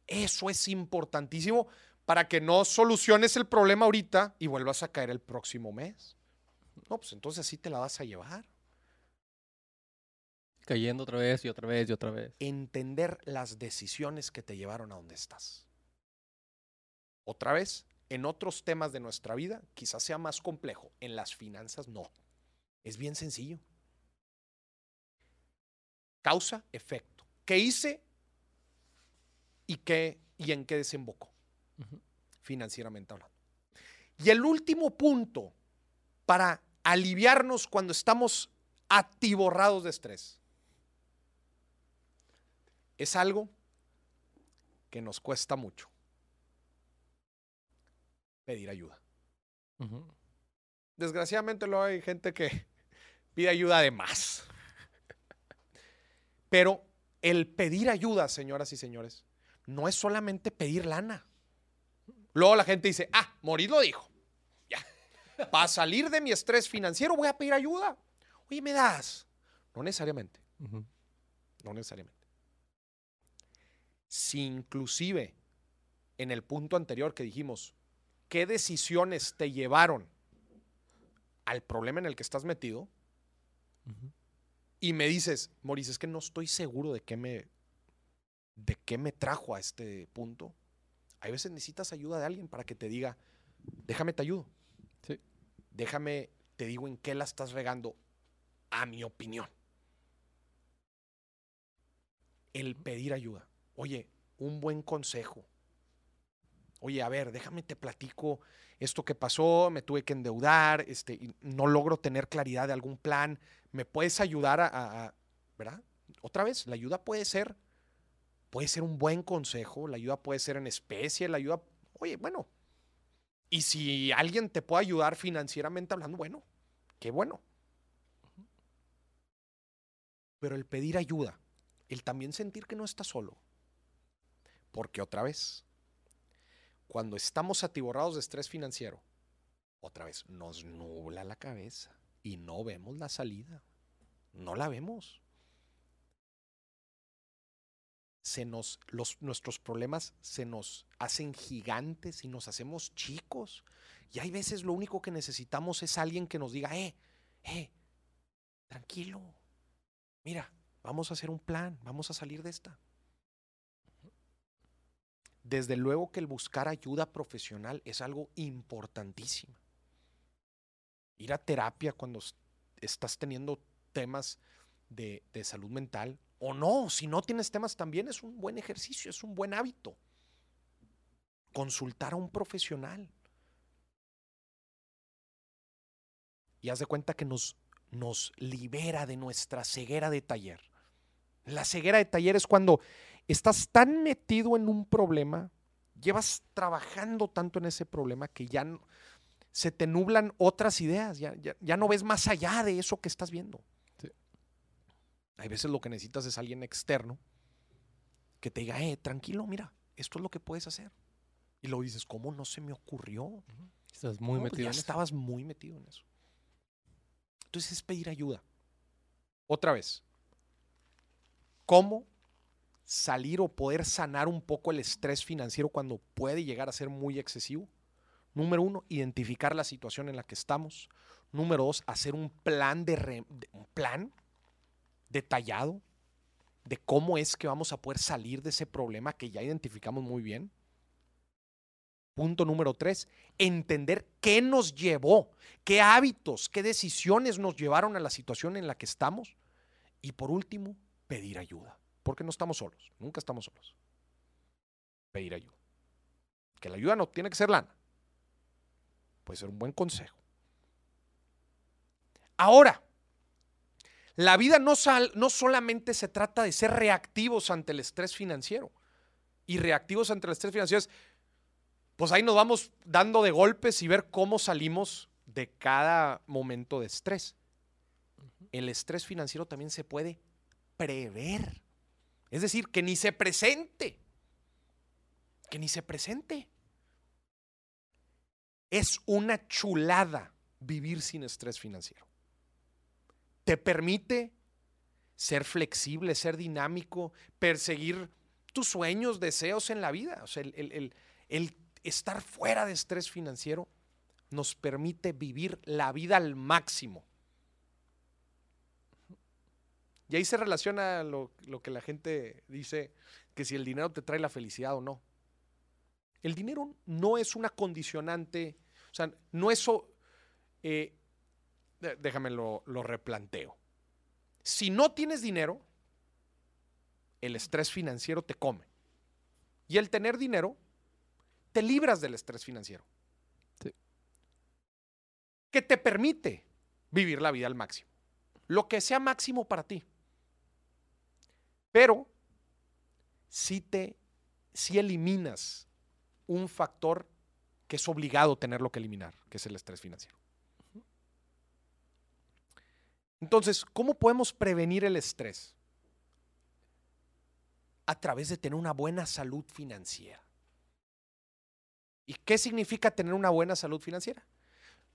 A: Eso es importantísimo para que no soluciones el problema ahorita y vuelvas a caer el próximo mes. No, pues entonces así te la vas a llevar.
B: Cayendo otra vez y otra vez y otra vez.
A: Entender las decisiones que te llevaron a donde estás. Otra vez, en otros temas de nuestra vida quizás sea más complejo. En las finanzas no. Es bien sencillo. Causa, efecto. ¿Qué hice y, qué, y en qué desembocó? Financieramente hablando. Y el último punto para aliviarnos cuando estamos atiborrados de estrés es algo que nos cuesta mucho. Pedir ayuda. Desgraciadamente luego hay gente que pide ayuda de más. Pero el pedir ayuda, señoras y señores, no es solamente pedir lana. Luego la gente dice, ah, Moris lo dijo. Ya. Para salir de mi estrés financiero voy a pedir ayuda. Oye, ¿me das? No necesariamente, no necesariamente. Si inclusive en el punto anterior que dijimos, ¿qué decisiones te llevaron al problema en el que estás metido? Y me dices, Moris, es que no estoy seguro de qué me, de qué me trajo a este punto. Hay veces necesitas ayuda de alguien para que te diga, déjame te ayudo.
B: Sí.
A: Déjame, te digo en qué la estás regando, a mi opinión. el pedir ayuda. Oye, un buen consejo. Oye, a ver, déjame te platico esto que pasó, me tuve que endeudar, este, no logro tener claridad de algún plan. ¿Me puedes ayudar a, a- a- ¿verdad? Otra vez, la ayuda puede ser, puede ser un buen consejo, la ayuda puede ser en especie, la ayuda, oye, bueno. Y si alguien te puede ayudar financieramente hablando, bueno, qué bueno. Pero el pedir ayuda, el también sentir que no estás solo. Porque otra vez, cuando estamos atiborrados de estrés financiero, otra vez nos nubla la cabeza y no vemos la salida. No la vemos. Se nos, los, nuestros problemas se nos hacen gigantes y nos hacemos chicos. Y hay veces lo único que necesitamos es alguien que nos diga, eh, eh, tranquilo, mira, vamos a hacer un plan, vamos a salir de esta. Desde luego que el buscar ayuda profesional es algo importantísimo. Ir a terapia cuando estás teniendo temas de, de salud mental o no, si no tienes temas también es un buen ejercicio, es un buen hábito. Consultar a un profesional. Y haz de cuenta que nos, nos libera de nuestra ceguera de taller. La ceguera de taller es cuando estás tan metido en un problema, llevas trabajando tanto en ese problema que ya se te nublan otras ideas, ya, ya- ya no ves más allá de eso que estás viendo. Hay veces lo que necesitas es alguien externo que te diga, eh, tranquilo, mira, esto es lo que puedes hacer. Y luego dices, ¿cómo no se me ocurrió?
B: Estás muy
A: No, pues
B: metido
A: ya
B: en eso.
A: estabas muy metido en eso. Entonces es pedir ayuda. Otra vez, ¿cómo salir o poder sanar un poco el estrés financiero cuando puede llegar a ser muy excesivo? Número uno, identificar la situación en la que estamos. Número dos, hacer un plan de, re- de- un plan detallado de cómo es que vamos a poder salir de ese problema que ya identificamos muy bien. Punto número tres, entender qué nos llevó, qué hábitos, qué decisiones nos llevaron a la situación en la que estamos. Y por último, pedir ayuda, porque no estamos solos, nunca estamos solos. Pedir ayuda. Que la ayuda no tiene que ser lana, puede ser un buen consejo. Ahora, la vida no, sal- no solamente se trata de ser reactivos ante el estrés financiero. Y reactivos ante el estrés financiero es, pues ahí nos vamos dando de golpes y ver cómo salimos de cada momento de estrés. El estrés financiero también se puede prever. Es decir, que ni se presente. Que ni se presente. Es una chulada vivir sin estrés financiero. Te permite ser flexible, ser dinámico, perseguir tus sueños, deseos en la vida. O sea, el, estar fuera de estrés financiero nos permite vivir la vida al máximo. Y ahí se relaciona lo, que la gente dice, que si el dinero te trae la felicidad o no. El dinero no es una condicionante, o sea, no es... eh, déjame lo, lo replanteo. Si no tienes dinero, el estrés financiero te come. Y el tener dinero, te libras del estrés financiero.
B: Sí.
A: Que te permite vivir la vida al máximo. Lo que sea máximo para ti. Pero si te, si eliminas un factor que es obligado tenerlo que eliminar, que es el estrés financiero. Entonces, ¿cómo podemos prevenir el estrés? A través de tener una buena salud financiera. ¿Y qué significa tener una buena salud financiera?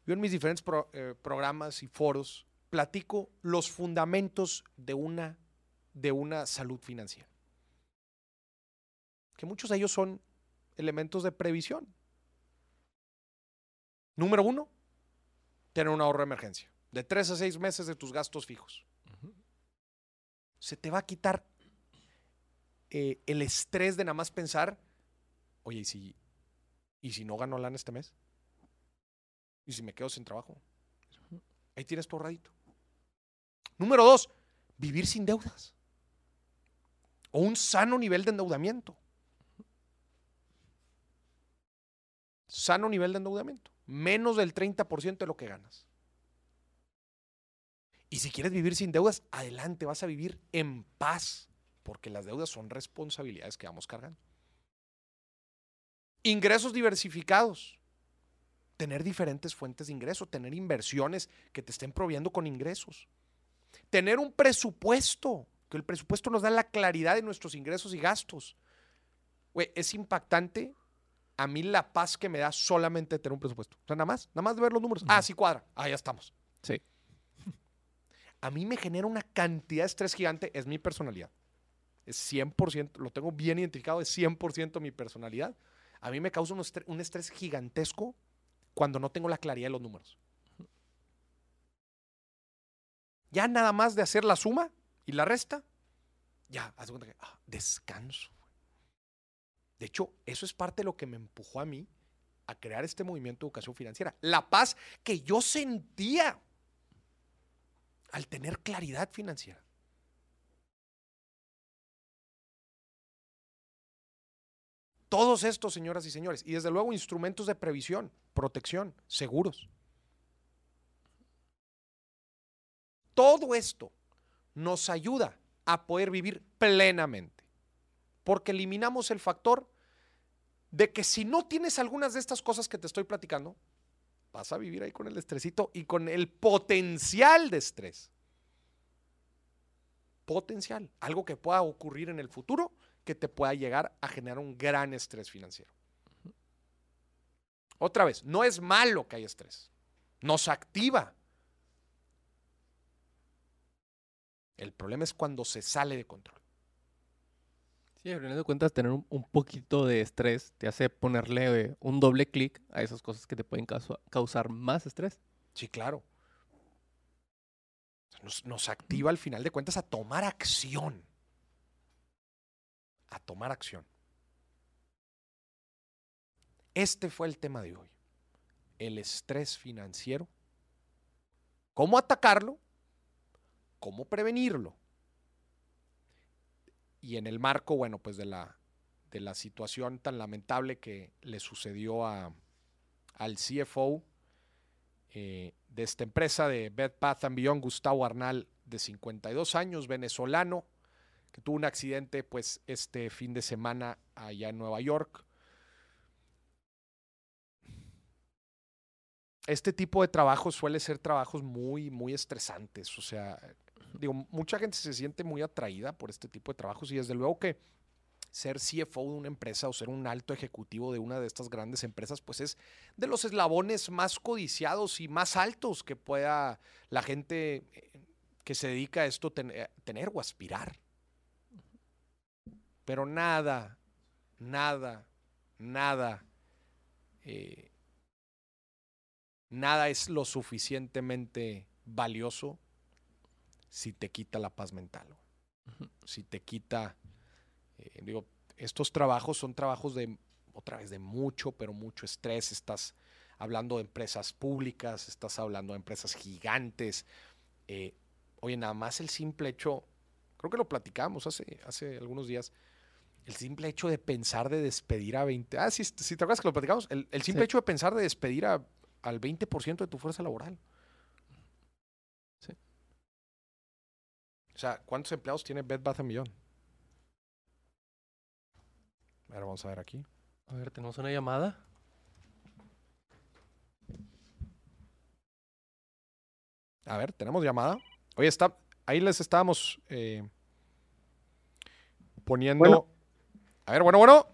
A: Yo en mis diferentes eh, programas y foros platico los fundamentos de una, de una salud financiera. Que muchos de ellos son elementos de previsión. Número uno, tener un ahorro de emergencia. De tres a seis meses de tus gastos fijos. Se te va a quitar eh, el estrés de nada más pensar, oye, ¿y si, ¿y si no gano lana este mes? ¿Y si me quedo sin trabajo? Ahí tienes tu ahorradito. Número dos, vivir sin deudas. o un sano nivel de endeudamiento. Sano nivel de endeudamiento. Menos del 30% de lo que ganas. Y si quieres vivir sin deudas, adelante, vas a vivir en paz, porque las deudas son responsabilidades que vamos cargando. Ingresos diversificados. Tener diferentes fuentes de ingreso, tener inversiones que te estén proviendo con ingresos. Tener un presupuesto, que el presupuesto nos da la claridad de nuestros ingresos y gastos. es impactante a mí la paz que me da solamente tener un presupuesto. O sea, nada más, nada más de ver los números. Ah, sí cuadra. Ah, ya estamos.
B: Sí.
A: A mí me genera una cantidad de estrés gigante. Es mi personalidad. Es 100%, lo tengo bien identificado, es 100% mi personalidad. A mí me causa un estrés, gigantesco cuando no tengo la claridad de los números. Ya nada más de hacer la suma y la resta, ya, haz cuenta que ah, descanso. De hecho, eso es parte de lo que me empujó a mí a crear este movimiento de educación financiera. La paz que yo sentía al tener claridad financiera. Todos estos, señoras y señores, y desde luego instrumentos de previsión, protección, seguros. Todo esto nos ayuda a poder vivir plenamente, porque eliminamos el factor de que si no tienes algunas de estas cosas que te estoy platicando, vas a vivir ahí con el estresito y con el potencial de estrés. Potencial, algo que pueda ocurrir en el futuro que te pueda llegar a generar un gran estrés financiero. Otra vez, no es malo que haya estrés, nos activa. El problema es cuando se sale de control.
B: Sí, al final de cuentas, tener un, poquito de estrés te hace ponerle eh, un doble clic a esas cosas que te pueden causar más estrés.
A: Sí, claro. Nos, nos, activa al final de cuentas a tomar acción a tomar acción. Este fue el tema de hoy. El estrés financiero. ¿Cómo atacarlo? ¿Cómo prevenirlo? Y en el marco, bueno, pues de la, de la situación tan lamentable que le sucedió a, al CFO eh, de esta empresa de Bed Bath Beyond, Gustavo Arnal, de 52 años, venezolano, que tuvo un accidente pues este fin de semana allá en Nueva York. Este tipo de trabajos suele ser trabajos muy, muy estresantes. O sea, digo, mucha gente se siente muy atraída por este tipo de trabajos y desde luego que ser CFO de una empresa o ser un alto ejecutivo de una de estas grandes empresas, pues es de los eslabones más codiciados y más altos que pueda la gente eh, que se dedica a esto tener o aspirar. Pero nada, nada, nada, eh, nada es lo suficientemente valioso si te quita la paz mental. Si te quita, eh, digo, estos trabajos son trabajos de, otra vez, de mucho, pero mucho estrés. Estás hablando de empresas públicas, estás hablando de empresas gigantes. Eh, oye, nada más el simple hecho, creo que lo platicamos hace, hace algunos días, el simple hecho de pensar de despedir a 20. Ah, si, si te acuerdas que lo platicamos, el, simple hecho de pensar de despedir a, al 20% de tu fuerza laboral. O sea, ¿cuántos empleados tiene Bed Bath Millón? Ahora vamos a ver aquí.
B: A ver, tenemos una llamada.
A: A ver, tenemos llamada. Oye, está, ahí les estábamos eh, poniendo. A ver, bueno, bueno.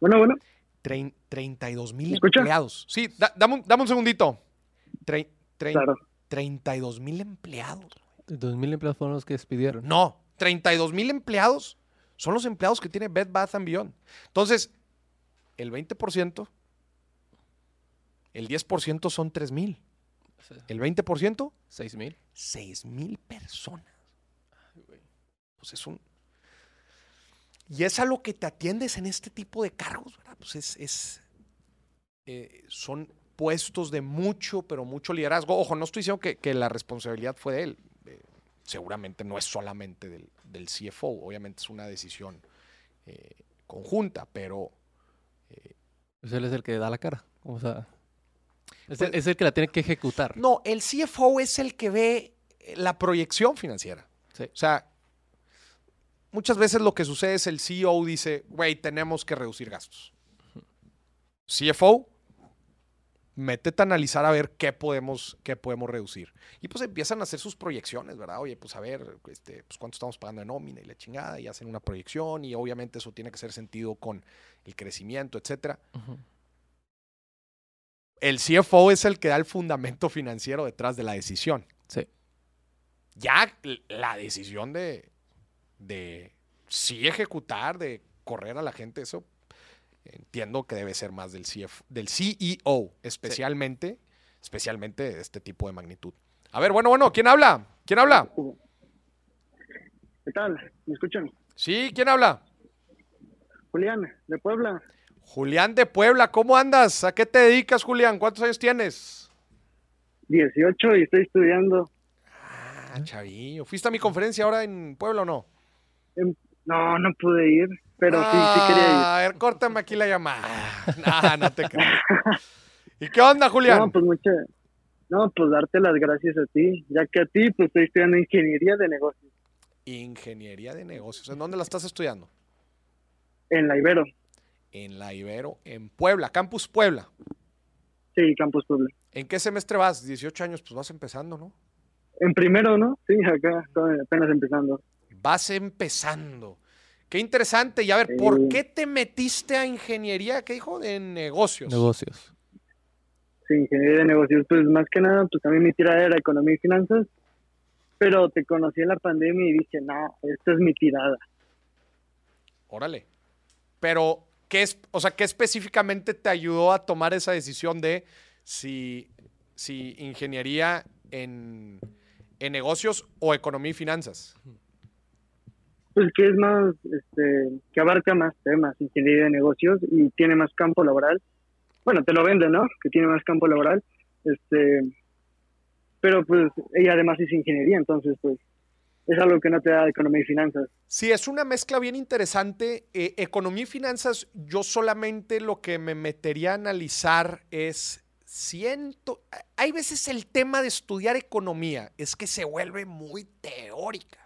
C: Bueno, bueno.
A: 32 mil empleados. Sí, dame, un, dame, un, segundito. Tre, claro. 32 mil empleados.
B: 32 mil empleados fueron los que despidieron.
A: No, 32 mil empleados son los empleados que tiene Bed Bath Beyond. Entonces, el 20%, el 10% son 3 mil. El 20%,
B: 6 mil.
A: 6 mil personas. Pues es un, y es a lo que te atiendes en este tipo de cargos, ¿verdad? Pues es, eh, son puestos de mucho, pero mucho liderazgo. Ojo, no estoy diciendo que, la responsabilidad fue de él. Eh, seguramente no es solamente del, del CFO, obviamente es una decisión eh, conjunta, pero
B: Pues él es el que da la cara. O sea, es, el,
A: Pues-
B: es el que la tiene que ejecutar.
A: no, el CFO es el que ve eh, la proyección financiera.
B: Sí.
A: O sea, muchas veces lo que sucede es el CEO dice, güey, tenemos que reducir gastos. CFO, métete a analizar a ver qué podemos, qué podemos reducir. Y pues empiezan a hacer sus proyecciones, ¿verdad? Oye, pues a ver, este, pues cuánto estamos pagando de nómina y la chingada, y hacen una proyección, y obviamente eso tiene que hacer sentido con el crecimiento, etcétera. El CFO es el que da el fundamento financiero detrás de la decisión.
B: Sí.
A: Ya la decisión de, de sí ejecutar, de correr a la gente, eso entiendo que debe ser más del, CF, del CEO, especialmente, especialmente de este tipo de magnitud. A ver, bueno, bueno, ¿quién habla? ¿Quién habla?
C: ¿Qué tal? ¿Me escuchan?
A: Sí, ¿quién habla?
C: Julián, de Puebla.
A: Julián de Puebla, ¿cómo andas? ¿A qué te dedicas, Julián? ¿Cuántos años tienes?
C: 18 y estoy estudiando.
A: Ah, chavillo. ¿Fuiste a mi conferencia ahora en Puebla o no?
C: en- No, no pude ir, pero sí, sí quería ir.
A: Ah, A ver, córtame aquí la llamada. No, no te creo. ¿Y qué onda, Julián?
C: No, pues mucha... No, pues darte las gracias a ti, ya que a ti pues estoy estudiando ingeniería de negocios
A: Ingeniería de negocios. ¿En dónde la estás estudiando?
C: en la Ibero,
A: En la Ibero, en Puebla, Campus Puebla.
C: sí, Campus Puebla.
A: ¿En qué semestre vas? 18 años, pues vas empezando, ¿no?
C: En primero, ¿no? Sí, acá apenas empezando.
A: Vas empezando. Qué interesante. Y a ver. ¿por qué te metiste a ingeniería? ¿Qué dijo? De negocios.
B: Negocios.
C: Sí, ingeniería de negocios, pues más que nada, pues también mi tirada era economía y finanzas, pero te conocí en la pandemia y dije, no, esta es mi tirada.
A: Órale. Pero, ¿qué es, o sea, qué específicamente te ayudó a tomar esa decisión de si, si ingeniería en, en negocios o economía y finanzas?
C: Pues que es más, este, que abarca más temas, ingeniería de negocios y tiene más campo laboral. Bueno, te lo venden, ¿no? Que tiene más campo laboral. Este, pero pues, y además es ingeniería, entonces pues es algo que no te da economía y finanzas.
A: Sí, es una mezcla bien interesante. Eh, economía y finanzas, yo solamente lo que me metería a analizar es, siento, hay veces el tema de estudiar economía es que se vuelve muy teórica.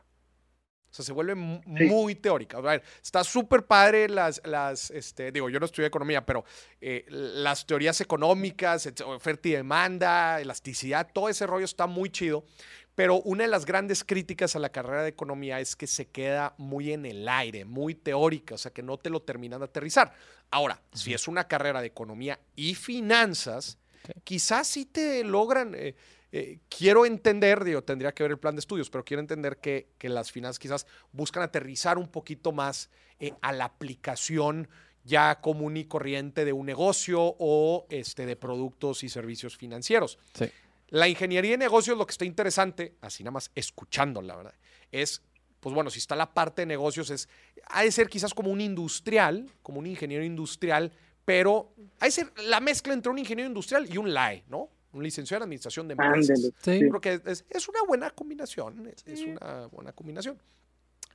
A: O sea, se vuelve
C: Sí.
A: muy teórica. A ver, está súper padre las, las este, digo, yo no estudié economía, pero eh, las teorías económicas, oferta y demanda, elasticidad, todo ese rollo está muy chido. Pero una de las grandes críticas a la carrera de economía es que se queda muy en el aire, muy teórica, o sea, que no te lo terminan de aterrizar. Ahora, si es una carrera de economía y finanzas,
B: Sí.
A: quizás sí te logran. eh, eh, quiero entender, digo, tendría que ver el plan de estudios, pero quiero entender que, que las finanzas quizás buscan aterrizar un poquito más eh, a la aplicación ya común y corriente de un negocio o este, de productos y servicios financieros.
B: Sí.
A: La ingeniería de negocios, lo que está interesante, así nada más escuchando, la verdad, es, pues bueno, si está la parte de negocios, es, ha de ser quizás como un industrial, como un ingeniero industrial, pero ha de ser la mezcla entre un ingeniero industrial y un LAE, ¿no? Un licenciado en administración de empresas.
C: Ándale.
B: Sí.
A: Yo creo que es, es una buena combinación, es, es una buena combinación.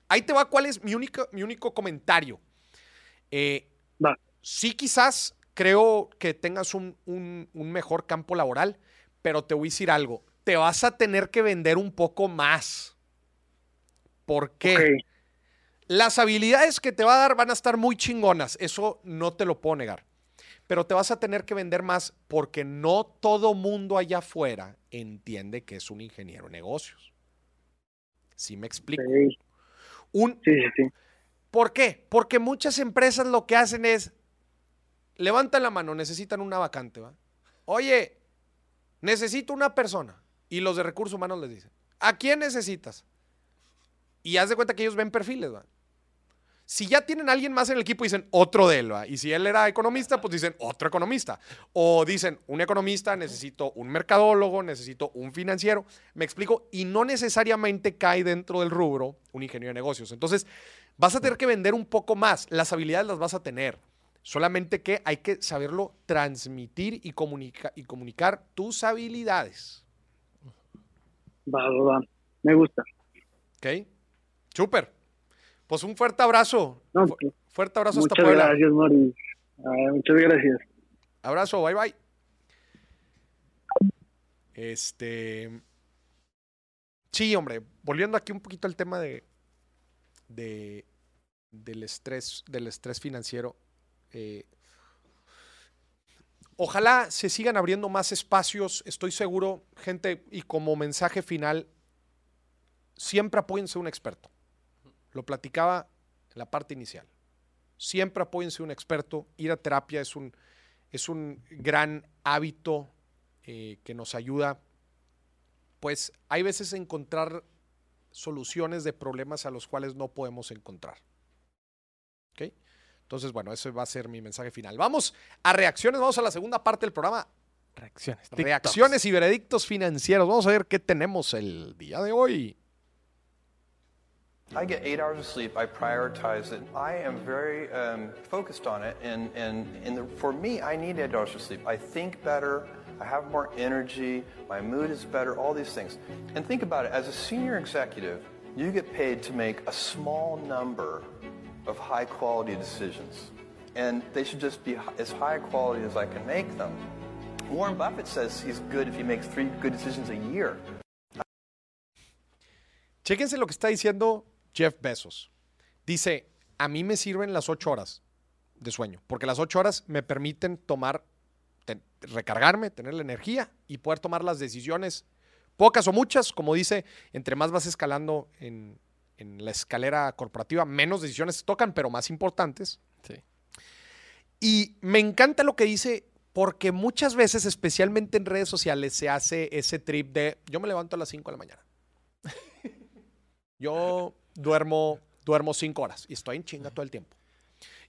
A: Ahí te va cuál es mi, única, mi único comentario. Eh,
C: Va.
A: sí quizás creo que tengas un, un- un mejor campo laboral, pero te voy a decir algo, te vas a tener que vender un poco más. ¿Por qué? Las habilidades que te va a dar van a estar muy chingonas, eso no te lo puedo negar. Pero te vas a tener que vender más porque no todo mundo allá afuera entiende que es un ingeniero de negocios. ¿Sí me explico?
C: ok.
A: Un,
C: Sí, sí, sí.
A: ¿Por qué? Porque muchas empresas lo que hacen es, levantan la mano, necesitan una vacante, ¿va? Oye, necesito una persona. Y los de recursos humanos les dicen, ¿a quién necesitas? Y haz de cuenta que ellos ven perfiles, ¿va? Si ya tienen a alguien más en el equipo, dicen otro de él, ¿va? Y si él era economista, pues dicen otro economista. O dicen un economista, necesito un mercadólogo, necesito un financiero. Me explico. Y no necesariamente cae dentro del rubro un ingeniero de negocios. Entonces, vas a tener que vender un poco más. Las habilidades las vas a tener. Solamente que hay que saberlo transmitir y, comunica- y comunicar tus habilidades.
C: Va, va, va. Me gusta.
A: ¿Ok? Súper. Pues un fuerte abrazo.
C: No,
A: Fu- fuerte abrazo hasta
C: muchas
A: Puebla.
C: gracias. Ah, muchas gracias.
A: Abrazo, bye bye. Este. Sí, hombre, volviendo aquí un poquito al tema de, de del estrés, del estrés financiero. eh, ojalá se sigan abriendo más espacios. Estoy seguro, gente, y como mensaje final, siempre apóyense a un experto. Lo platicaba en la parte inicial. Siempre apóyense a un experto. Ir a terapia es un, es un gran hábito eh, que nos ayuda. Pues hay veces encontrar soluciones de problemas a los cuales no podemos encontrar. ¿Ok? Entonces, bueno, ese va a ser mi mensaje final. Vamos a reacciones, vamos a la segunda parte del programa.
B: Reacciones.
A: Reacciones y veredictos financieros. Vamos a ver qué tenemos el día de hoy.
D: I get eight hours of sleep. I prioritize it. I am very um, focused on it, and and and the, for me, I need eight hours of sleep. I think better. I have more energy. My mood is better. All these things. And think about it. As a senior executive, you get paid to make a small number of high quality decisions, and they should just be as high quality as I can make them. Warren Buffett says he's good if he makes three good decisions a year.
A: Chéquense lo que está diciendo Jeff Bezos. Dice, a mí me sirven las ocho horas de sueño, porque las ocho horas me permiten tomar, te- recargarme, tener la energía y poder tomar las decisiones, pocas o muchas, como dice, entre más vas escalando en, en la escalera corporativa, menos decisiones te tocan, pero más importantes.
B: Sí.
A: Y me encanta lo que dice, porque muchas veces, especialmente en redes sociales, se hace ese trip de yo me levanto a las 5 de la mañana. Yo duermo, duermo 5 horas y estoy en chinga todo el tiempo.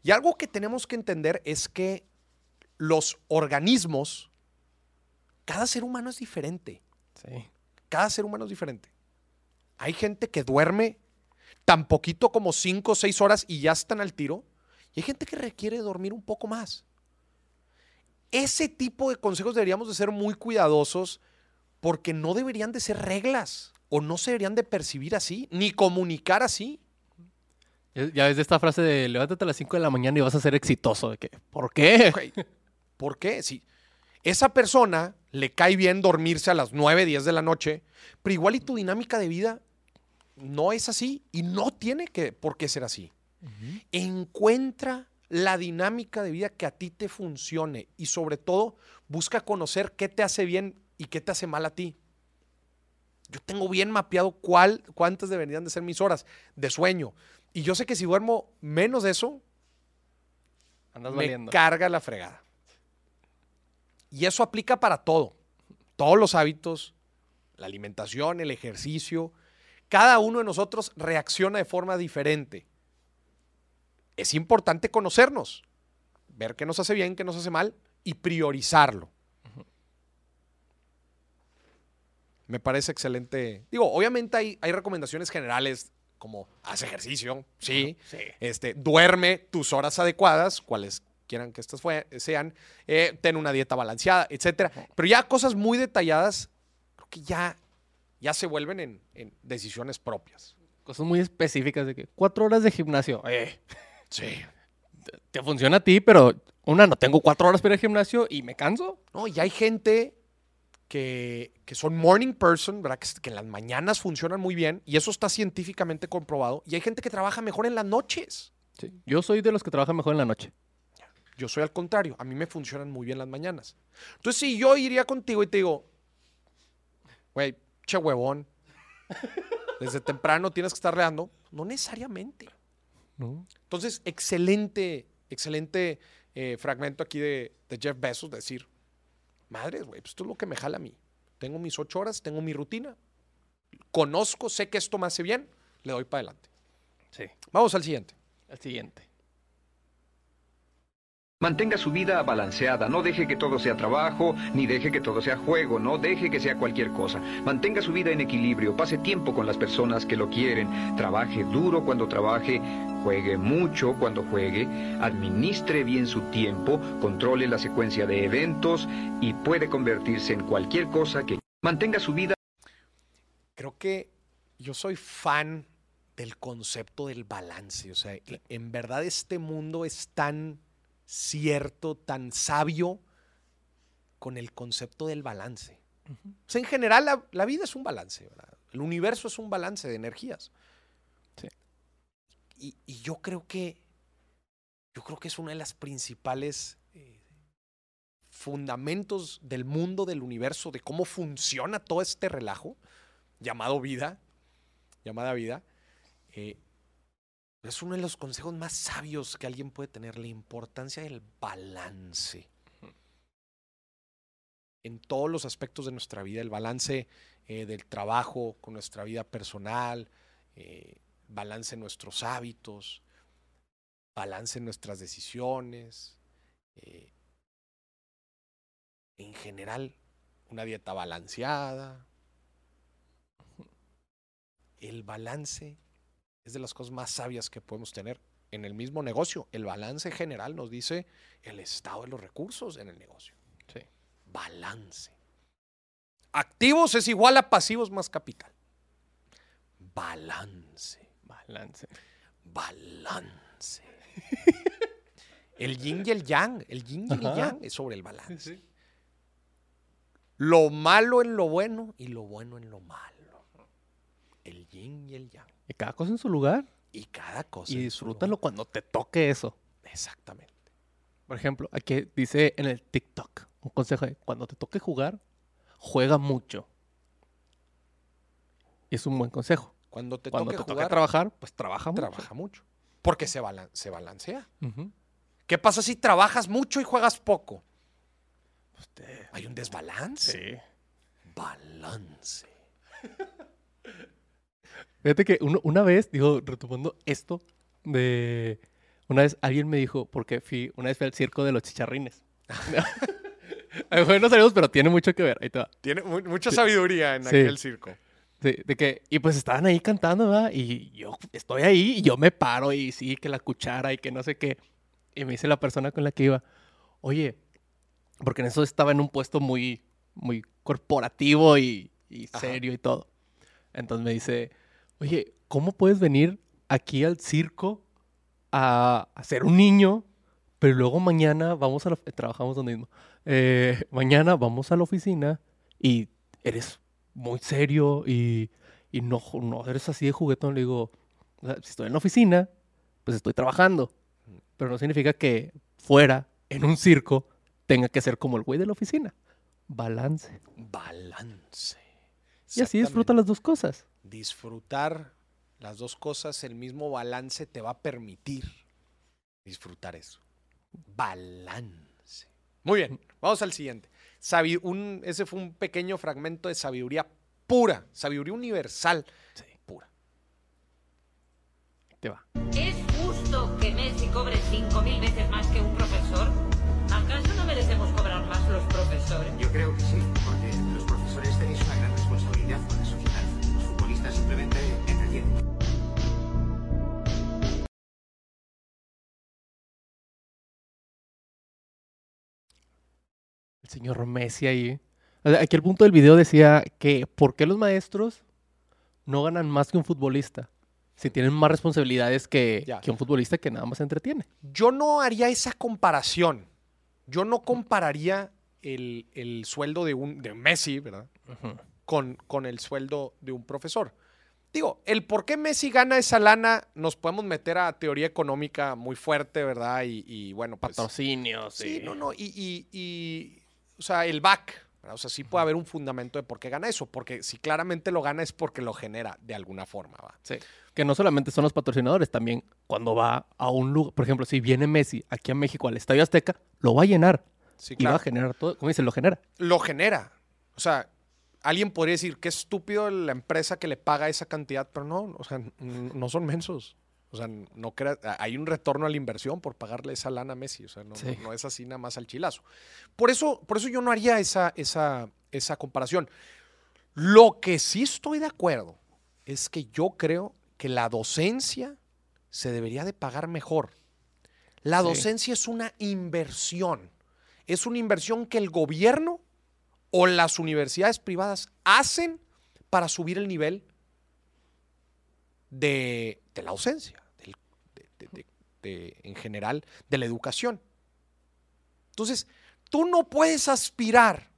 A: Y algo que tenemos que entender es que los organismos, cada ser humano es diferente.
B: Sí.
A: Cada ser humano es diferente. Hay gente que duerme tan poquito como 5 o 6 horas y ya están al tiro. Y hay gente que requiere dormir un poco más. Ese tipo de consejos deberíamos de ser muy cuidadosos porque no deberían de ser reglas o no se deberían de percibir así, ni comunicar así.
B: Ya ves de esta frase de levántate a las 5 de la mañana y vas a ser exitoso. De que, ¿Por qué?
A: ¿Por qué? Si esa persona le cae bien dormirse a las 9, 10 de la noche, pero igual y tu dinámica de vida no es así y no tiene que, por qué ser así. Encuentra la dinámica de vida que a ti te funcione y sobre todo busca conocer qué te hace bien y qué te hace mal a ti. Yo tengo bien mapeado cuál, cuántas deberían de ser mis horas de sueño. Y yo sé que si duermo menos de eso,
B: Andas
A: me
B: valiendo.
A: carga la fregada. Y eso aplica para todo. Todos los hábitos, la alimentación, el ejercicio. Cada uno de nosotros reacciona de forma diferente. Es importante conocernos, ver qué nos hace bien, qué nos hace mal y priorizarlo. Me parece excelente. Digo, obviamente hay, hay recomendaciones generales como haz ejercicio, sí,
B: Sí.
A: este, duerme tus horas adecuadas, cuales quieran que estas fue- sean, eh, ten una dieta balanceada, etcétera. Pero ya cosas muy detalladas, creo que ya, ya se vuelven en, en decisiones propias.
B: Cosas muy específicas de que cuatro horas de gimnasio. Eh,
A: Sí.
B: te funciona a ti, pero una, no tengo cuatro horas para ir al gimnasio y me canso.
A: No, y hay gente que, que son morning person, ¿verdad? Que, que en las mañanas funcionan muy bien y eso está científicamente comprobado. Y hay gente que trabaja mejor en las noches.
B: Yo soy de los que trabajan mejor en la noche.
A: Yo soy al contrario, a mí me funcionan muy bien las mañanas. Entonces, si yo iría contigo y te digo, güey, che huevón, desde temprano tienes que estar leando, no necesariamente.
B: ¿no?
A: Entonces, excelente, excelente eh, fragmento aquí de, de Jeff Bezos, de decir, madres, güey, pues esto es lo que me jala a mí. Tengo mis ocho horas, tengo mi rutina, conozco, sé que esto me hace bien, le doy para adelante.
B: Sí.
A: Vamos al siguiente.
B: El siguiente.
E: Mantenga su vida balanceada, no deje que todo sea trabajo, ni deje que todo sea juego, no deje que sea cualquier cosa. Mantenga su vida en equilibrio, pase tiempo con las personas que lo quieren, trabaje duro cuando trabaje, juegue mucho cuando juegue, administre bien su tiempo, controle la secuencia de eventos y puede convertirse en cualquier cosa que mantenga su vida
A: Creo que yo soy fan del concepto del balance. O sea, en verdad este mundo es tan cierto, tan sabio con el concepto del balance. O sea, en general la, la vida es un balance, ¿verdad? El universo es un balance de energías. Y yo creo que yo creo que es una de las principales eh, fundamentos del mundo, del universo, de cómo funciona todo este relajo llamado vida, llamada vida. eh, es uno de los consejos más sabios que alguien puede tener, la importancia del balance. En todos los aspectos de nuestra vida, el balance eh, del trabajo con nuestra vida personal, eh, balance en nuestros hábitos, balance en nuestras decisiones, eh, en general, una dieta balanceada. El balance es de las cosas más sabias que podemos tener en el mismo negocio. El balance general nos dice el estado de los recursos en el negocio.
B: Sí.
A: Balance. Activos es igual a pasivos más capital. Balance.
B: Balance.
A: Balance. El yin y el yang. El yin y el yang es sobre el balance. Lo malo en lo bueno y lo bueno en lo malo. El yin y el yang.
B: Y cada cosa en su lugar.
A: Y cada cosa.
B: Y
A: en su
B: disfrútalo
A: lugar.
B: cuando te toque eso.
A: Exactamente.
B: Por ejemplo, aquí dice en el TikTok un consejo de cuando te toque jugar, juega mucho. Y es un buen consejo.
A: Cuando te
B: Cuando
A: toque
B: te toque
A: jugar,
B: trabajar, pues trabaja mucho.
A: trabaja mucho. Porque se, balan- se balancea. ¿Qué pasa si trabajas mucho y juegas poco?
B: Pues
A: Hay un desbalance.
B: Sí.
A: Balance.
B: Fíjate que uno- una vez, digo, retomando esto, de una vez alguien me dijo, porque fui, una vez fui al circo de los chicharrines. A lo mejor no sabemos, pero tiene mucho que ver. Ahí te va.
A: Tiene mu- mucha sabiduría en
B: Sí.
A: aquel circo.
B: De que, y pues estaban ahí cantando, ¿verdad? Y yo estoy ahí y yo me paro y sí, que la cuchara y que no sé qué. Y me dice la persona con la que iba, oye, porque en eso estaba en un puesto muy, muy corporativo y, y
A: Ajá.
B: serio y todo. Entonces me dice, oye, ¿cómo puedes venir aquí al circo a, a ser un niño, pero luego mañana vamos a la, trabajamos donde mismo, Eh, mañana vamos a la oficina y eres muy serio y, y no, no eres así de juguetón. Le digo, o sea, si estoy en la oficina, pues estoy trabajando. Pero no significa que fuera, en un circo, tenga que ser como el güey de la oficina. Balance.
A: Balance.
B: Y así disfruta las dos cosas.
A: Disfrutar las dos cosas, el mismo balance te va a permitir disfrutar eso. Balance. Muy bien, vamos al siguiente. Sabi- un- ese fue un pequeño fragmento de sabiduría pura, sabiduría universal.
B: Sí.
A: Pura.
B: Te va.
F: ¿Es justo que Messi cobre 5.000 veces más que un profesor? ¿Acaso no merecemos cobrar más los profesores?
G: Yo creo que sí,
B: señor Messi ahí. Aquí el punto del video decía que ¿por qué los maestros no ganan más que un futbolista? Si tienen más responsabilidades que, que un futbolista que nada más se entretiene.
A: Yo no haría esa comparación. Yo no compararía el, el sueldo de un de Messi, ¿verdad? Con, con el sueldo de un profesor. Digo, el por qué Messi gana esa lana, nos podemos meter a teoría económica muy fuerte, ¿verdad? Y, y bueno, pues.
B: Patrocinios.
A: Sí,
B: y-
A: no, no. Y- y, o sea, el back. ¿verdad? O sea, sí puede haber un fundamento de por qué gana eso. Porque si claramente lo gana es porque lo genera de alguna forma, ¿va?
B: Sí. Que no solamente son los patrocinadores, también cuando va a un lugar, por ejemplo, si viene Messi aquí a México al Estadio Azteca, lo va a llenar
A: Sí,
B: y va
A: claro.
B: a generar todo, como dice, lo genera.
A: Lo genera. O sea, alguien podría decir que estúpido la empresa que le paga esa cantidad, pero no, o sea, no son mensos. O sea, no crea, hay un retorno a la inversión por pagarle esa lana a Messi. O sea, no,
B: Sí.
A: no- no es así nada más al chilazo. Por eso, por eso yo no haría esa, esa, esa comparación. Lo que sí estoy de acuerdo es que yo creo que la docencia se debería de pagar mejor. La
B: Sí.
A: docencia es una inversión. Es una inversión que el gobierno o las universidades privadas hacen para subir el nivel de, de la de- de- de- en general, de la educación. Entonces, tú no puedes aspirar,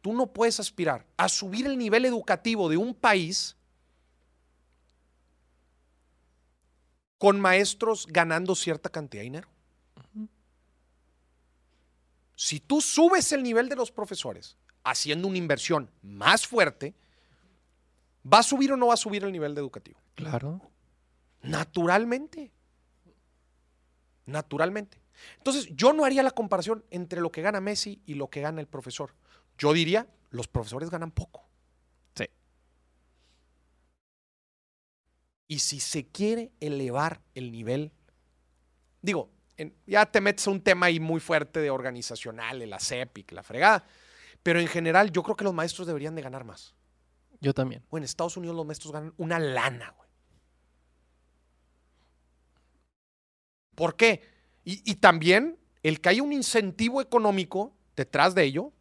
A: tú no puedes aspirar a subir el nivel educativo de un país con maestros ganando cierta cantidad de dinero. Si tú subes el nivel de los profesores haciendo una inversión más fuerte, ¿va a subir o no va a subir el nivel de educativo?
B: Claro.
A: Naturalmente. Naturalmente. Entonces, yo no haría la comparación entre lo que gana Messi y lo que gana el profesor. Yo diría, los profesores ganan poco.
B: Sí.
A: Y si se quiere elevar el nivel, digo, en- ya te metes a un tema ahí muy fuerte de organizacional, el ACEP y la fregada, pero en general yo creo que los maestros deberían de ganar más.
B: Yo también.
A: O en Estados Unidos los maestros ganan una lana, güey. ¿Por qué? Y, y también el que haya un incentivo económico detrás de ello